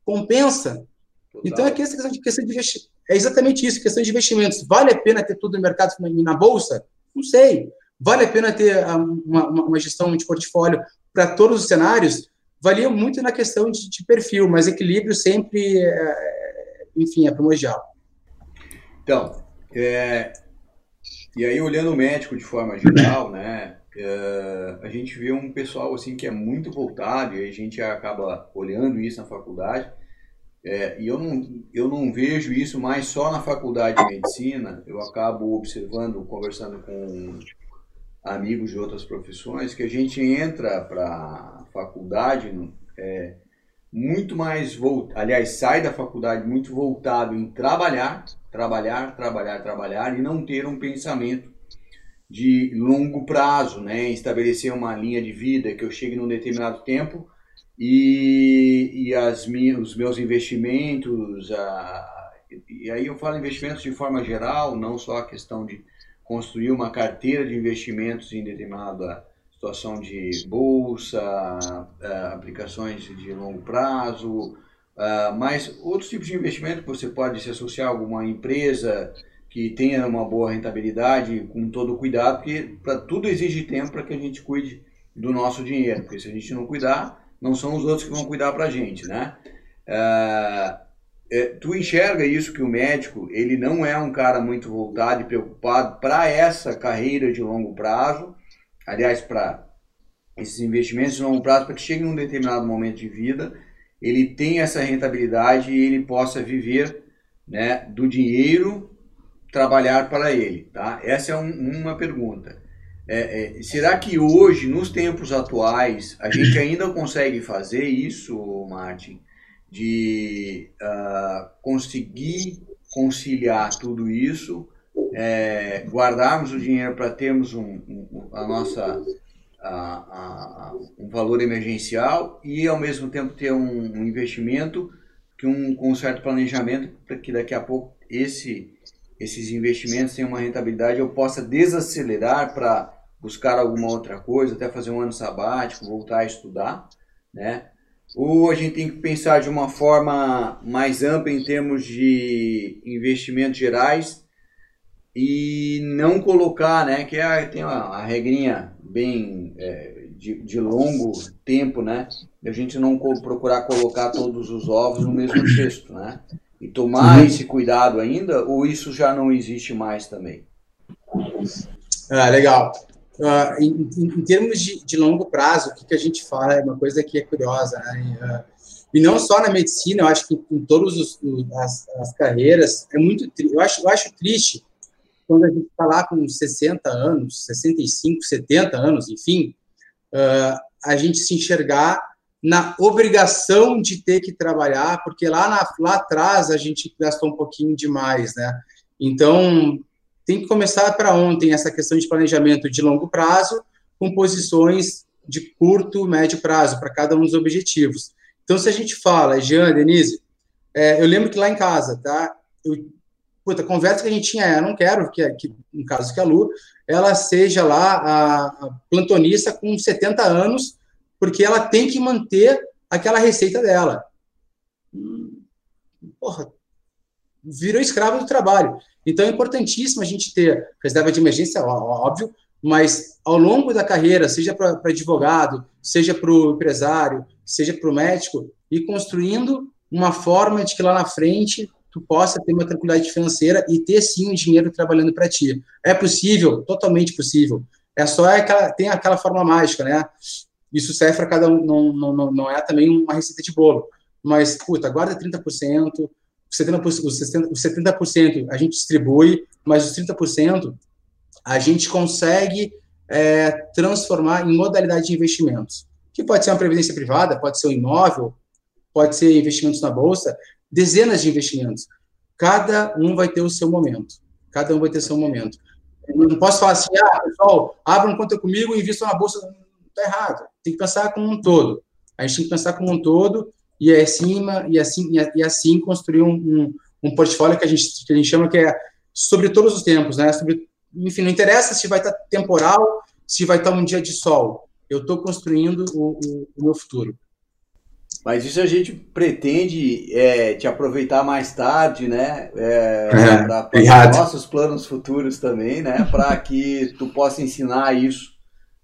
Compensa. Total. Então, essa questão de, questão de investimento. É exatamente isso, questão de investimentos. Vale a pena ter tudo no mercado na bolsa? Não sei. Vale a pena ter uma, uma, uma gestão de portfólio para todos os cenários? Valia muito na questão de, de perfil, mas equilíbrio sempre, é, enfim, é primordial. Então, é, e aí, olhando o médico de forma geral, né, uh, a gente vê um pessoal assim que é muito voltado, e a gente acaba olhando isso na faculdade, é, e eu não, eu não vejo isso mais só na faculdade de medicina, eu acabo observando, conversando com amigos de outras profissões, que a gente entra para a faculdade é, muito mais voltado, aliás, sai da faculdade muito voltado em trabalhar, trabalhar, trabalhar, trabalhar e não ter um pensamento de longo prazo, né? Estabelecer uma linha de vida que eu chegue num determinado tempo e, e as minhas, os meus investimentos, a, e aí eu falo investimentos de forma geral, não só a questão de construir uma carteira de investimentos em determinada situação de bolsa, é, aplicações de longo prazo, Uh, mas outros tipos de investimento, você pode se associar a alguma empresa que tenha uma boa rentabilidade, com todo cuidado, porque para tudo exige tempo para que a gente cuide do nosso dinheiro, porque se a gente não cuidar, não são os outros que vão cuidar para a gente, né? Uh, é, tu enxerga isso que o médico ele não é um cara muito voltado e preocupado para essa carreira de longo prazo, aliás para esses investimentos de longo prazo para que chegue num determinado momento de vida ele tenha essa rentabilidade e ele possa viver né, do dinheiro trabalhar para ele, tá? Essa é um, uma pergunta. É, é, será que hoje, nos tempos atuais, a gente ainda consegue fazer isso, Martin? de uh, conseguir conciliar tudo isso, é, guardarmos o dinheiro para termos um, um, a nossa a, a, um valor emergencial e ao mesmo tempo ter um, um investimento que um, com um certo planejamento para que daqui a pouco esse esses investimentos tenham uma rentabilidade eu possa desacelerar para buscar alguma outra coisa até fazer um ano sabático voltar a estudar né? Ou a gente tem que pensar de uma forma mais ampla em termos de investimentos gerais e não colocar, né, que é, tem uma, regrinha bem é, de, de, longo tempo, né, a gente não procurar colocar todos os ovos no mesmo cesto, né, e tomar uhum. esse cuidado ainda, ou isso já não existe mais também? Ah, legal. Uh, em, em, termos de, de, longo prazo, o que, que, a gente fala é uma coisa que é curiosa, né? Uh, e não só na medicina, eu acho que em todas as, as, carreiras, é muito eu acho, eu acho triste quando a gente está lá com 60 anos, 65, 70 anos, enfim, uh, a gente se enxergar na obrigação de ter que trabalhar, porque lá, na, lá atrás a gente gastou um pouquinho demais, né? Então, tem que começar para ontem essa questão de planejamento de longo prazo, com posições de curto, médio prazo para cada um dos objetivos. Então, se a gente fala, Jean, Denise, é, eu lembro que lá em casa, tá? Eu, puta, a conversa que a gente tinha é, eu não quero que, que, no caso que a Lu, ela seja lá a, plantonista com 70 anos, porque ela tem que manter aquela receita dela. Porra, virou escravo do trabalho. Então é importantíssimo a gente ter reserva de emergência, óbvio, mas ao longo da carreira, seja para advogado, seja para o empresário, seja para o médico, ir construindo uma forma de que lá na frente tu possa ter uma tranquilidade financeira e ter sim o dinheiro trabalhando para ti. É possível, totalmente possível. É só aquela, tem aquela forma mágica, né? Isso serve para cada um, não, não, não é também uma receita de bolo. Mas, puta, guarda 30%, 70%, os 70%, os 70% a gente distribui, mas os 30% a gente consegue é, transformar em modalidade de investimentos, que pode ser uma previdência privada, pode ser um imóvel, pode ser investimentos na bolsa, dezenas de investimentos. Cada um vai ter o seu momento. Cada um vai ter o seu momento. Eu não posso falar assim, ah, pessoal, abram conta comigo e invistam na bolsa. Está errado. Tem que pensar como um todo. A gente tem que pensar como um todo e é acima e assim e assim construir um, um, um, portfólio que a gente que a gente chama que é sobre todos os tempos, né? Sobre, enfim, não interessa se vai estar temporal, se vai estar um dia de sol. Eu estou construindo o, o, o, meu futuro. Mas isso a gente pretende é, te aproveitar mais tarde, né? É, é, para nossos planos futuros também, né? Para que tu possa ensinar isso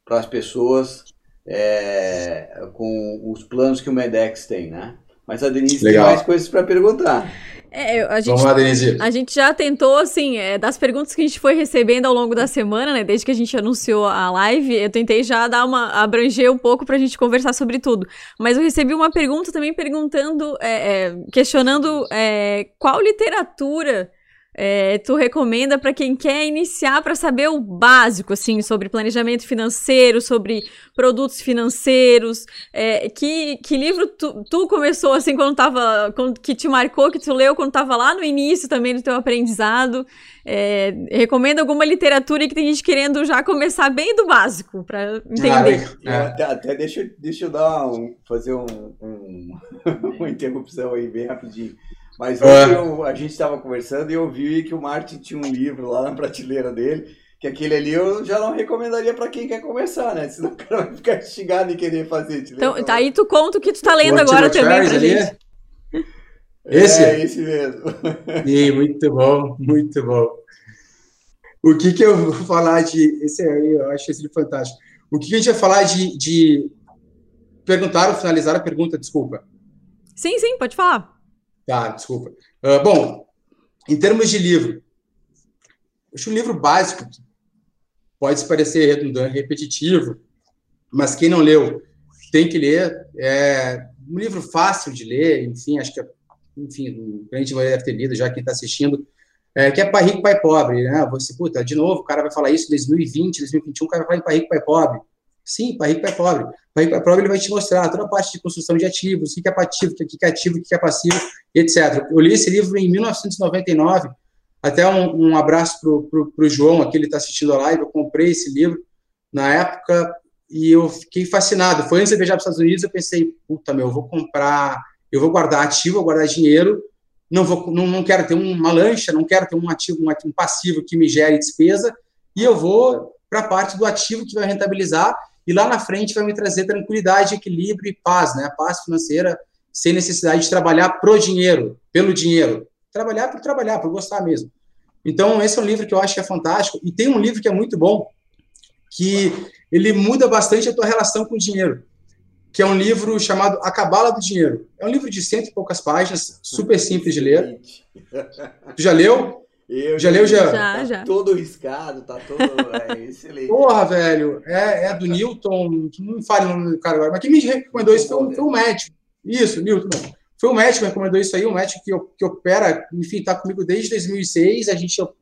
para as pessoas é, com os planos que o Medex tem, né? Mas a Denise Legal. tem mais coisas para perguntar. É, a gente, Vamos lá, Denise. A gente já tentou, assim, é, das perguntas que a gente foi recebendo ao longo da semana, né? Desde que a gente anunciou a live, eu tentei já dar uma. abranger um pouco pra gente conversar sobre tudo. Mas eu recebi uma pergunta também perguntando, é, é questionando é, qual literatura é, tu recomenda para quem quer iniciar para saber o básico, assim, sobre planejamento financeiro, sobre produtos financeiros? É, que, que livro tu, tu, começou, assim, quando tava, quando, que te marcou, que tu leu quando estava lá no início também do teu aprendizado? É, recomenda alguma literatura que tem gente querendo já começar bem do básico, para entender. Ah, até, até deixa, deixa eu dar um, fazer um, um uma interrupção aí bem rapidinho. Mas hoje eu, a gente estava conversando e eu vi que o Martin tinha um livro lá na prateleira dele, que aquele ali eu já não recomendaria para quem quer começar, né? Senão o cara vai ficar instigado em querer fazer. Então, tá aí tu conta o que tu tá lendo agora também pra gente. Esse? É, esse mesmo. Sim, muito bom, muito bom. O que que eu vou falar de... Esse aí, eu acho esse fantástico. O que, que a gente vai falar de... de... Perguntaram, finalizaram a pergunta, desculpa. Sim, sim, pode falar. Tá, desculpa. Uh, bom, em termos de livro, acho um livro básico, pode parecer redundante, repetitivo, mas quem não leu tem que ler. É um livro fácil de ler, enfim, acho que, enfim, o cliente vai deve ter lido já, quem está assistindo, é, que é Pai Rico, Pai Pobre, né? Você, puta, de novo, o cara vai falar isso em 2020, 2021, o cara vai falar em Pai Rico, Pai Pobre. Sim, Pai Rico, Pai Pobre. Pai Rico, Pai Pobre, ele vai te mostrar toda a parte de construção de ativos, o que é ativo, o que é ativo, o que é passivo, etc. Eu li esse livro em 1999, até um, um abraço para o João, aqui ele está assistindo a live, eu comprei esse livro na época, e eu fiquei fascinado. Foi antes de viajar para os Estados Unidos, eu pensei, puta, meu, eu vou comprar, eu vou guardar ativo, vou guardar dinheiro, não, vou, não, não quero ter uma lancha, não quero ter um ativo, um, um passivo que me gere despesa, e eu vou para a parte do ativo que vai rentabilizar, e lá na frente vai me trazer tranquilidade, equilíbrio e paz, né? Paz financeira, sem necessidade de trabalhar pro dinheiro, pelo dinheiro. Trabalhar por trabalhar, por gostar mesmo. Então, esse é um livro que eu acho que é fantástico. E tem um livro que é muito bom, que ele muda bastante a tua relação com o dinheiro, que é um livro chamado A Cabala do Dinheiro. É um livro de cento e poucas páginas, super simples de ler. Tu já leu? Eu já, leu já? Já, tá já. todo riscado, tá todo. É excelente. Porra, velho, é, é do Newton, não fale o nome do cara agora, mas quem me recomendou isso foi, um- foi o médico. Isso, Newton. Foi o médico que me recomendou isso aí, um médico que, que opera, enfim, tá comigo desde 2006. A gente, eu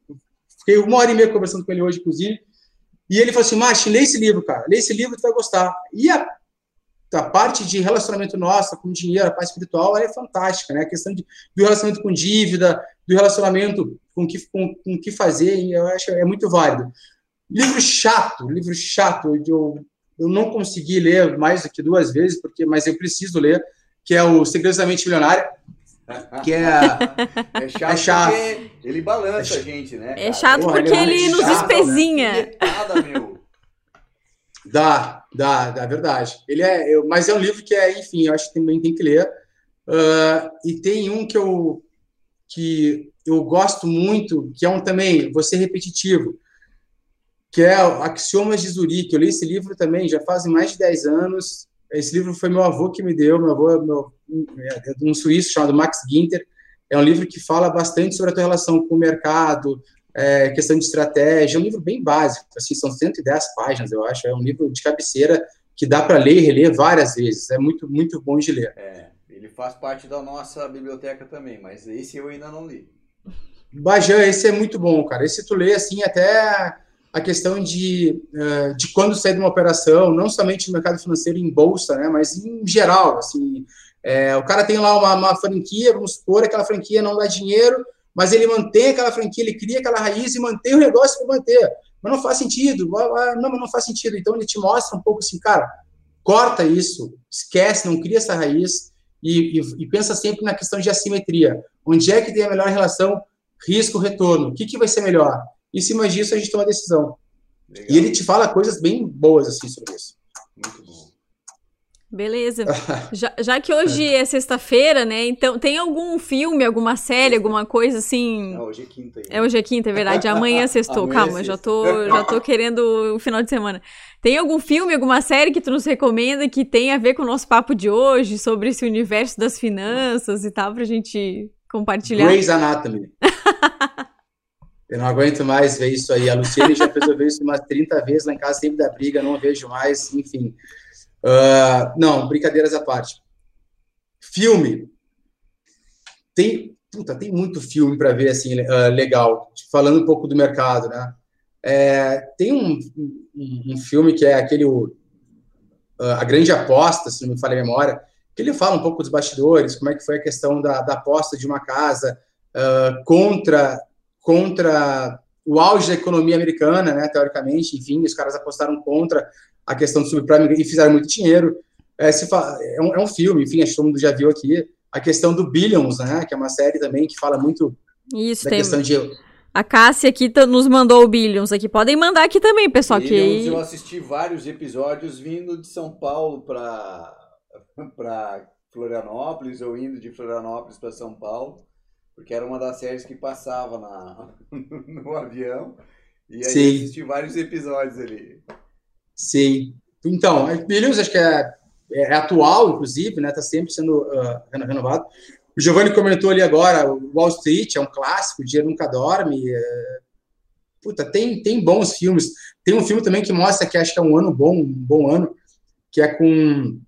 fiquei uma hora e meia conversando com ele hoje, inclusive. E ele falou assim: Machi, lê esse livro, cara. Lê esse livro, tu vai gostar. E a, a parte de relacionamento nossa com dinheiro, a parte espiritual, ela é fantástica, né? A questão de, do relacionamento com dívida, do relacionamento com o que, com, com que fazer, e eu acho é muito válido. Livro chato, livro chato, eu, eu não consegui ler mais do que duas vezes, porque, mas eu preciso ler, que é o Segredos da Mente Milionária, que é É chato, É chato. porque ele balança a gente, né? É cara? chato Porra, porque ele é ele nos chato, né? espezinha. Alfinetada, meu. Dá, dá, dá, é verdade. Ele é, eu- mas é um livro que é, enfim, eu acho que também tem que ler. Ah, e tem um que eu que eu gosto muito, que é um também, vou ser repetitivo, que é Axiomas de Zurique. Eu li esse livro também já fazem mais de 10 anos. Esse livro foi meu avô que me deu, meu avô meu, é de um suíço chamado Max Ginter. É um livro que fala bastante sobre a tua relação com o mercado, é, questão de estratégia. É um livro bem básico, assim, são 110 páginas, eu acho. É um livro de cabeceira que dá para ler e reler várias vezes. É muito, muito bom de ler. É, ele faz parte da nossa biblioteca também, mas esse eu ainda não li. Bajan, esse é muito bom, cara. Esse tu lê, assim, até a questão de, eh, de quando sair de uma operação, não somente no mercado financeiro em bolsa, né, mas em geral, assim, é, o cara tem lá uma, uma franquia, vamos supor, aquela franquia não dá dinheiro, mas ele mantém aquela franquia, ele cria aquela raiz e mantém o negócio para manter. Mas não faz sentido, não, mas não faz sentido. Então ele te mostra um pouco assim, cara, corta isso, esquece, não cria essa raiz e, e- e pensa sempre na questão de assimetria. Onde é que tem a melhor relação risco-retorno? O que, que vai ser melhor? Em cima disso, a gente toma uma decisão. Legal. E ele te fala coisas bem boas assim sobre isso. Beleza. Já, já que hoje é sexta-feira, né? Então, tem algum filme, alguma série, alguma coisa assim. Não, hoje é quinta aí. É hoje é quinta, é verdade. Amanhã é sextou. Amanhã é Calma, já sexta. tô, já tô querendo o final de semana. Tem algum filme, alguma série que tu nos recomenda que tem a ver com o nosso papo de hoje, sobre esse universo das finanças e tal, pra gente compartilhar? Grey's Anatomy. Eu não aguento mais ver isso aí. A Luciane já fez eu ver isso umas 30 vezes lá em casa, sempre dá briga, não vejo mais, enfim. Ah, não, brincadeiras à parte. Filme. Tem, puta, tem muito filme para ver assim ah, legal. Falando um pouco do mercado, né? É, tem um, um, um filme que é aquele ah, A Grande Aposta, se não me falha a memória, que ele fala um pouco dos bastidores, como é que foi a questão da, da aposta de uma casa ah, contra contra o auge da economia americana, né, teoricamente, enfim, os caras apostaram contra a questão do subprime e fizeram muito dinheiro. É, se fa- é, um, é um filme, enfim, acho que todo mundo já viu aqui, a questão do Billions, né, que é uma série também que fala muito Isso, da tem. questão de... A Cássia aqui tá- nos mandou o Billions aqui. Podem mandar aqui também, pessoal. Que Billions, aí... eu assisti vários episódios vindo de São Paulo para para Florianópolis ou indo de Florianópolis para São Paulo, porque era uma das séries que passava na, no avião. E aí Sim. assisti vários episódios ali. Sim. Então, Billions acho que é, é, atual, inclusive, né? Tá sempre sendo uh, renovado. O Giovanni comentou ali agora, Wall Street é um clássico, o Dinheiro Nunca Dorme. É... Puta, tem, tem bons filmes. Tem um filme também que mostra que acho que é um ano bom, um bom ano, que é com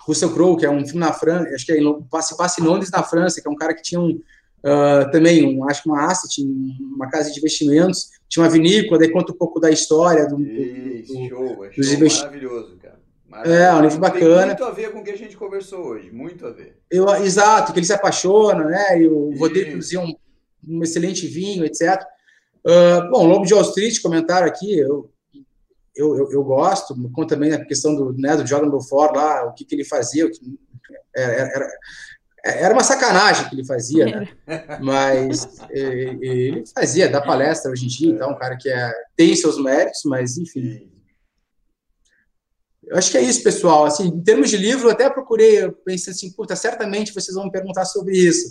Russell Crowe, que é um filme na França, acho que é se passa em Londres, na França, que é um cara que tinha um, uh, também, um, acho que uma asset, uma casa de investimentos, tinha uma vinícola, daí conta um pouco da história do, Isso, do, show, é dos investimentos. Maravilhoso, cara. Maravilhoso. É, um livro bacana. Tem muito a ver com o que a gente conversou hoje, muito a ver. Eu, exato, que ele se apaixona, né? E o Rodeio produzia um, um excelente vinho, etc. Uh, ah, bom, Lobo de Wall Street, comentaram aqui, eu, eu, eu, eu, gosto, conta também a questão do, né, do Jordan Belfort lá, o que, que ele fazia, o que, era, era, era, uma sacanagem que ele fazia, né? Mas ele fazia, dá palestra hoje em dia, então, um cara que é, tem seus méritos, mas enfim. Eu acho que é isso, pessoal. Assim, em termos de livro, eu até procurei, eu pensei assim, puta, certamente vocês vão me perguntar sobre isso.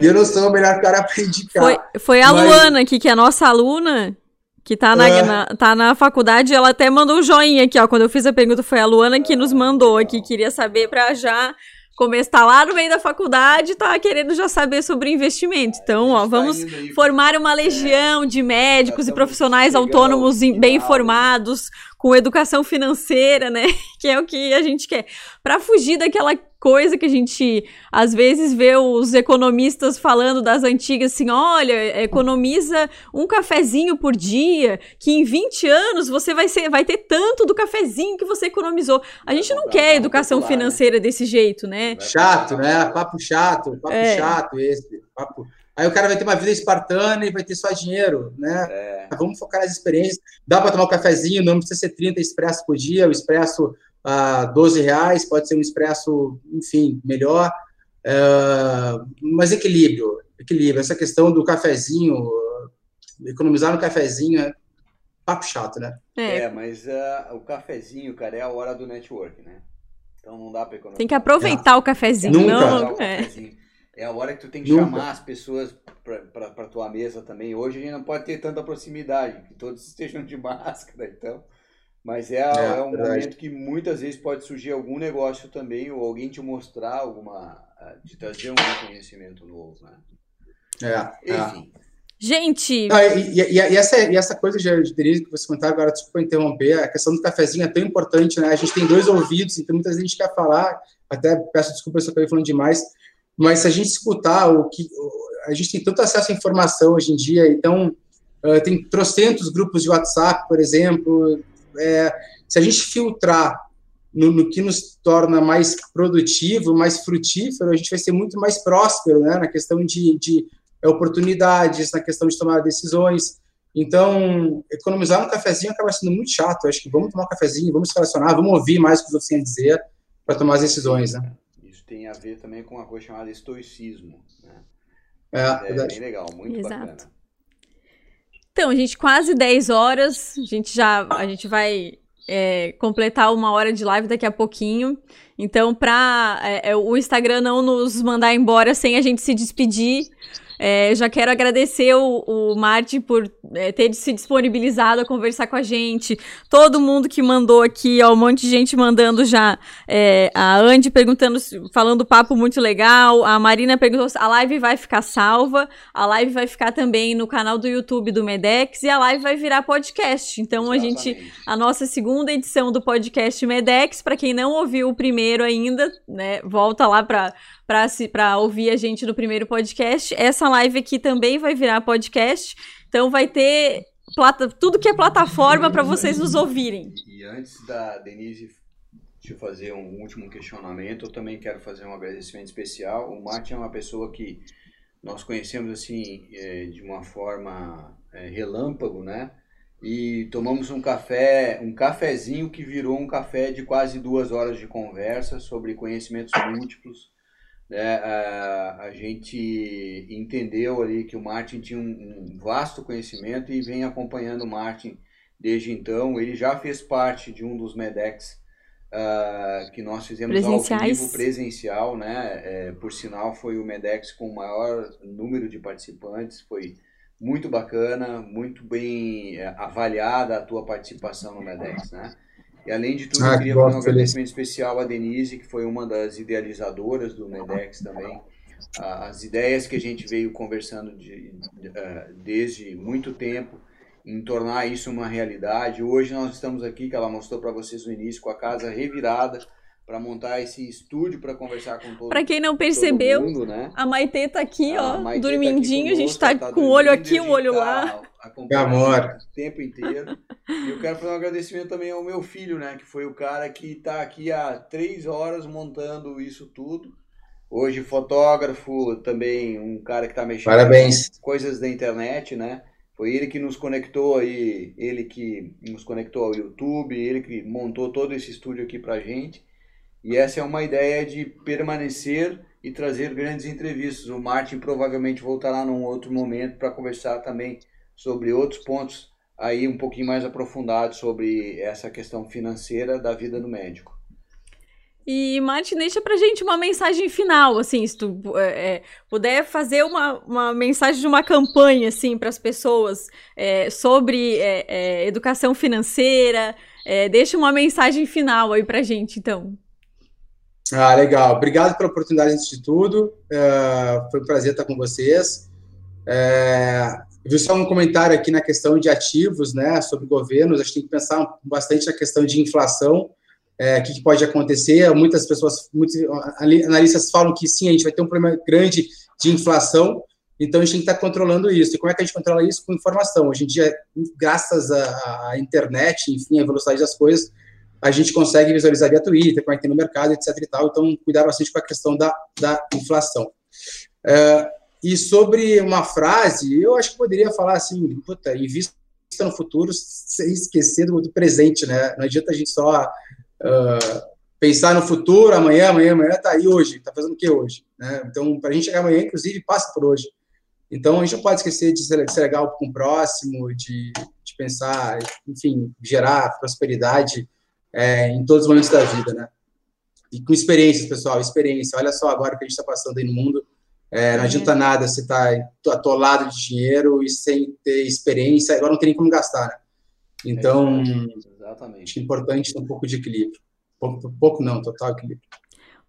E eu não sou o melhor cara para indicar. Foi, foi a mas... Luana aqui, que é a nossa aluna, que tá na, é. na, tá na faculdade, ela até mandou um joinha aqui, ó. Quando eu fiz a pergunta, foi a Luana que nos mandou aqui, queria saber para já começar lá no meio da faculdade, tá querendo já saber sobre investimento. Então, ó, tá vamos formar uma legião de médicos e profissionais autônomos bem informados, com educação financeira, né? Que é o que a gente quer. Para fugir daquela coisa que a gente às vezes vê os economistas falando das antigas assim: olha, economiza um cafezinho por dia, que em 20 anos você vai, ser, vai ter tanto do cafezinho que você economizou. A gente não quer educação né? financeira desse jeito, né? Chato, né? Papo chato, papo é. chato esse. Papo Aí o cara vai ter uma vida espartana e vai ter só dinheiro, né? É. Vamos focar nas experiências. Dá para tomar um cafezinho, não precisa ser 30 expresso por dia, o expresso a uh, 12 reais, pode ser um expresso, enfim, melhor. Uh, mas equilíbrio, equilíbrio. Essa questão do cafezinho, economizar no cafezinho é papo chato, né? É, é mas uh, o cafezinho, cara, é a hora do network, né? Então não dá para economizar. Tem que aproveitar é. o cafezinho. Nunca. Não, é. É a hora que tu tem que Nunca. chamar as pessoas para tua mesa também. Hoje a gente não pode ter tanta proximidade, que todos estejam de máscara, então. Mas é, é, é um verdade. momento que muitas vezes pode surgir algum negócio também, ou alguém te mostrar alguma. te trazer um conhecimento novo, né? É. é. Enfim. Gente! Ah, e, e, e, essa, e essa coisa de Denise que você comentou agora, desculpa interromper, a questão do cafezinho é tão importante, né? A gente tem dois ouvidos, então muitas vezes a gente quer falar, até peço desculpa se eu estou falando demais, mas se a gente escutar o que a gente tem tanto acesso à informação hoje em dia, então uh, tem trocentos grupos de WhatsApp, por exemplo, é, se a gente filtrar no, no, que nos torna mais produtivo, mais frutífero, a gente vai ser muito mais próspero, né, na questão de, de oportunidades, na questão de tomar decisões. Então, economizar um cafezinho acaba sendo muito chato. Eu acho que vamos tomar um cafezinho, vamos se relacionar, vamos ouvir mais o que os outros têm a dizer para tomar as decisões, né? tem a ver também com uma coisa chamada estoicismo. Né? É, é bem legal, muito Exato. bacana. Então, gente, quase 10 horas. A gente já a gente vai é, completar uma hora de live daqui a pouquinho. Então, para é, é, o Instagram não nos mandar embora sem a gente se despedir, é, já quero agradecer o, o Martin por é, ter se disponibilizado a conversar com a gente. Todo mundo que mandou aqui, ó, um monte de gente mandando já. É, a Andy perguntando, falando papo muito legal. A Marina perguntou se a live vai ficar salva. A live vai ficar também no canal do YouTube do Medex e a live vai virar podcast. Então Exatamente. a gente, a nossa segunda edição do podcast Medex, para quem não ouviu o primeiro ainda, né, volta lá para para ouvir a gente no primeiro podcast. Essa live aqui também vai virar podcast, então vai ter plata, tudo que é plataforma para vocês nos ouvirem. E antes da Denise te fazer um último questionamento, eu também quero fazer um agradecimento especial. O Martin é uma pessoa que nós conhecemos assim é, de uma forma é, relâmpago, né? E tomamos um café, um cafezinho que virou um café de quase duas horas de conversa sobre conhecimentos múltiplos né, a, a, gente entendeu ali que o Martin tinha um, um, vasto conhecimento e vem acompanhando o Martin desde então. Ele já fez parte de um dos MEDEX uh, que nós fizemos ao vivo presencial, né? É, por sinal, foi o Medex com o maior número de participantes, foi muito bacana, muito bem é, avaliada a tua participação no Medex, né? E além de tudo, ah, eu queria fazer um agradecimento especial à Denise, que foi uma das idealizadoras do Medex também. As ideias que a gente veio conversando de, de, uh, desde muito tempo em tornar isso uma realidade. Hoje nós estamos aqui, que ela mostrou para vocês no início, com a casa revirada para montar esse estúdio para conversar com todo Para quem não percebeu, mundo, né? a Maitê tá aqui, ó, dormindinho, tá aqui conosco, a gente tá, tá com o olho aqui, o olho tá lá. Amor. O tempo inteiro. E eu quero fazer um agradecimento também ao meu filho, né, que foi o cara que está aqui há três horas montando isso tudo. Hoje fotógrafo, também um cara que está mexendo Parabéns. com coisas da internet, né? Foi ele que nos conectou aí, ele que nos conectou ao YouTube, ele que montou todo esse estúdio aqui pra gente. E essa é uma ideia de permanecer e trazer grandes entrevistas. O Martin provavelmente voltará num outro momento para conversar também sobre outros pontos aí um pouquinho mais aprofundados sobre essa questão financeira da vida do médico. E, Martin, deixa pra gente uma mensagem final, assim, se tu é, é puder fazer uma, uma mensagem de uma campanha, assim, para as pessoas é, sobre é, é educação financeira, é, deixa uma mensagem final aí pra gente, então. Ah, legal. Obrigado pela oportunidade antes de tudo. foi um prazer estar com vocês. eu vi só um comentário aqui na questão de ativos, né, sobre governos. A gente tem que pensar bastante na questão de inflação é, o que, que, pode acontecer. Muitas pessoas, muitos analistas falam que sim, a gente vai ter um problema grande de inflação, então a gente tem que estar controlando isso. E como é que a gente controla isso? Com informação. Hoje em dia, graças à internet, enfim, à velocidade das coisas, a gente consegue visualizar via Twitter, como é que tem no mercado, etc. e tal. Então, cuidar bastante com a questão da, da inflação. É, e sobre uma frase, eu acho que poderia falar assim, puta, invista no futuro sem esquecer do, do presente, né? Não adianta a gente só uh, pensar no futuro, amanhã, amanhã, amanhã, tá aí hoje, tá fazendo o que hoje? Né? Então, para a gente chegar amanhã, inclusive, passa por hoje. Então, a gente não pode esquecer de ser, ser legal com o próximo, de, de pensar, enfim, gerar prosperidade é, em todos os momentos da vida, né? E com experiências, pessoal, experiência. Olha só agora que a gente está passando aí no mundo. É, não adianta nada você estar tá atolado de dinheiro e sem ter experiência, agora não tem nem como gastar, né? Então, Exatamente. Acho importante ter um pouco de equilíbrio. Pouco, pouco não, total equilíbrio.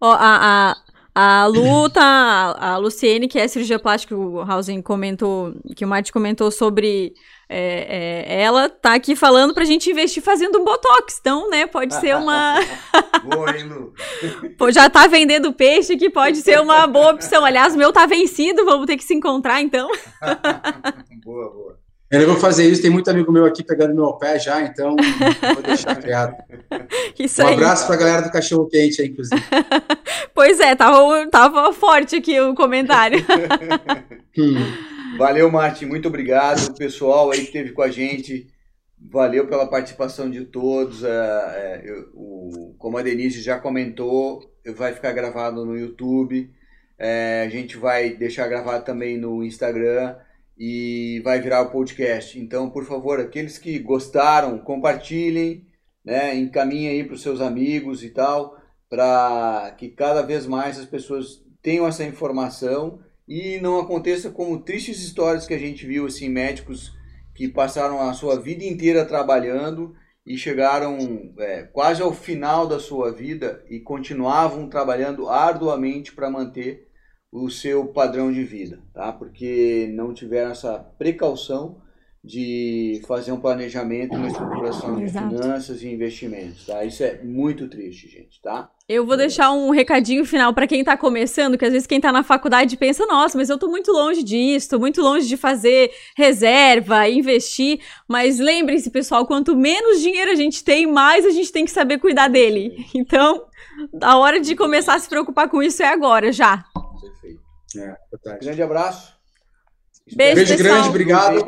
Ó, a, a, a Lu tá, a Luciene, que é cirurgia plástica, o Hausen comentou, que o Marte comentou sobre é, é, ela tá aqui falando pra gente investir fazendo um Botox. Então, né, pode ser uma. boa, hein, Lu? Já tá vendendo peixe, que pode ser uma boa opção. Aliás, o meu tá vencido, vamos ter que se encontrar então. boa, boa. Eu vou fazer isso, tem muito amigo meu aqui pegando meu pé já, então vou deixar criado. Isso um abraço para a galera do Cachorro Quente aí, inclusive. pois é, tava, tava forte aqui o comentário. Hum. Valeu, Martin, muito obrigado. O pessoal aí que esteve com a gente, valeu pela participação de todos. É, é, o, como a Denise já comentou, vai ficar gravado no YouTube. É, a gente vai deixar gravado também no Instagram e vai virar o podcast. Então, por favor, aqueles que gostaram, compartilhem, né, encaminhem aí para os seus amigos e tal, para que cada vez mais as pessoas tenham essa informação e não aconteça como tristes histórias que a gente viu, assim, médicos que passaram a sua vida inteira trabalhando e chegaram é, quase ao final da sua vida e continuavam trabalhando arduamente para manter o seu padrão de vida, tá? Porque não tiveram essa precaução de fazer um planejamento, uma estruturação Exato. de finanças e investimentos, tá? Isso é muito triste, gente, tá? Eu vou deixar um recadinho final para quem tá começando, que às vezes quem tá na faculdade pensa, nossa, mas eu tô muito longe disso, tô muito longe de fazer reserva, investir, mas lembrem-se, pessoal, quanto menos dinheiro a gente tem, mais a gente tem que saber cuidar dele. Então, a hora de começar a se preocupar com isso é agora, já. Perfeito. É, Grande abraço. Beijo, Beijo grande, obrigado.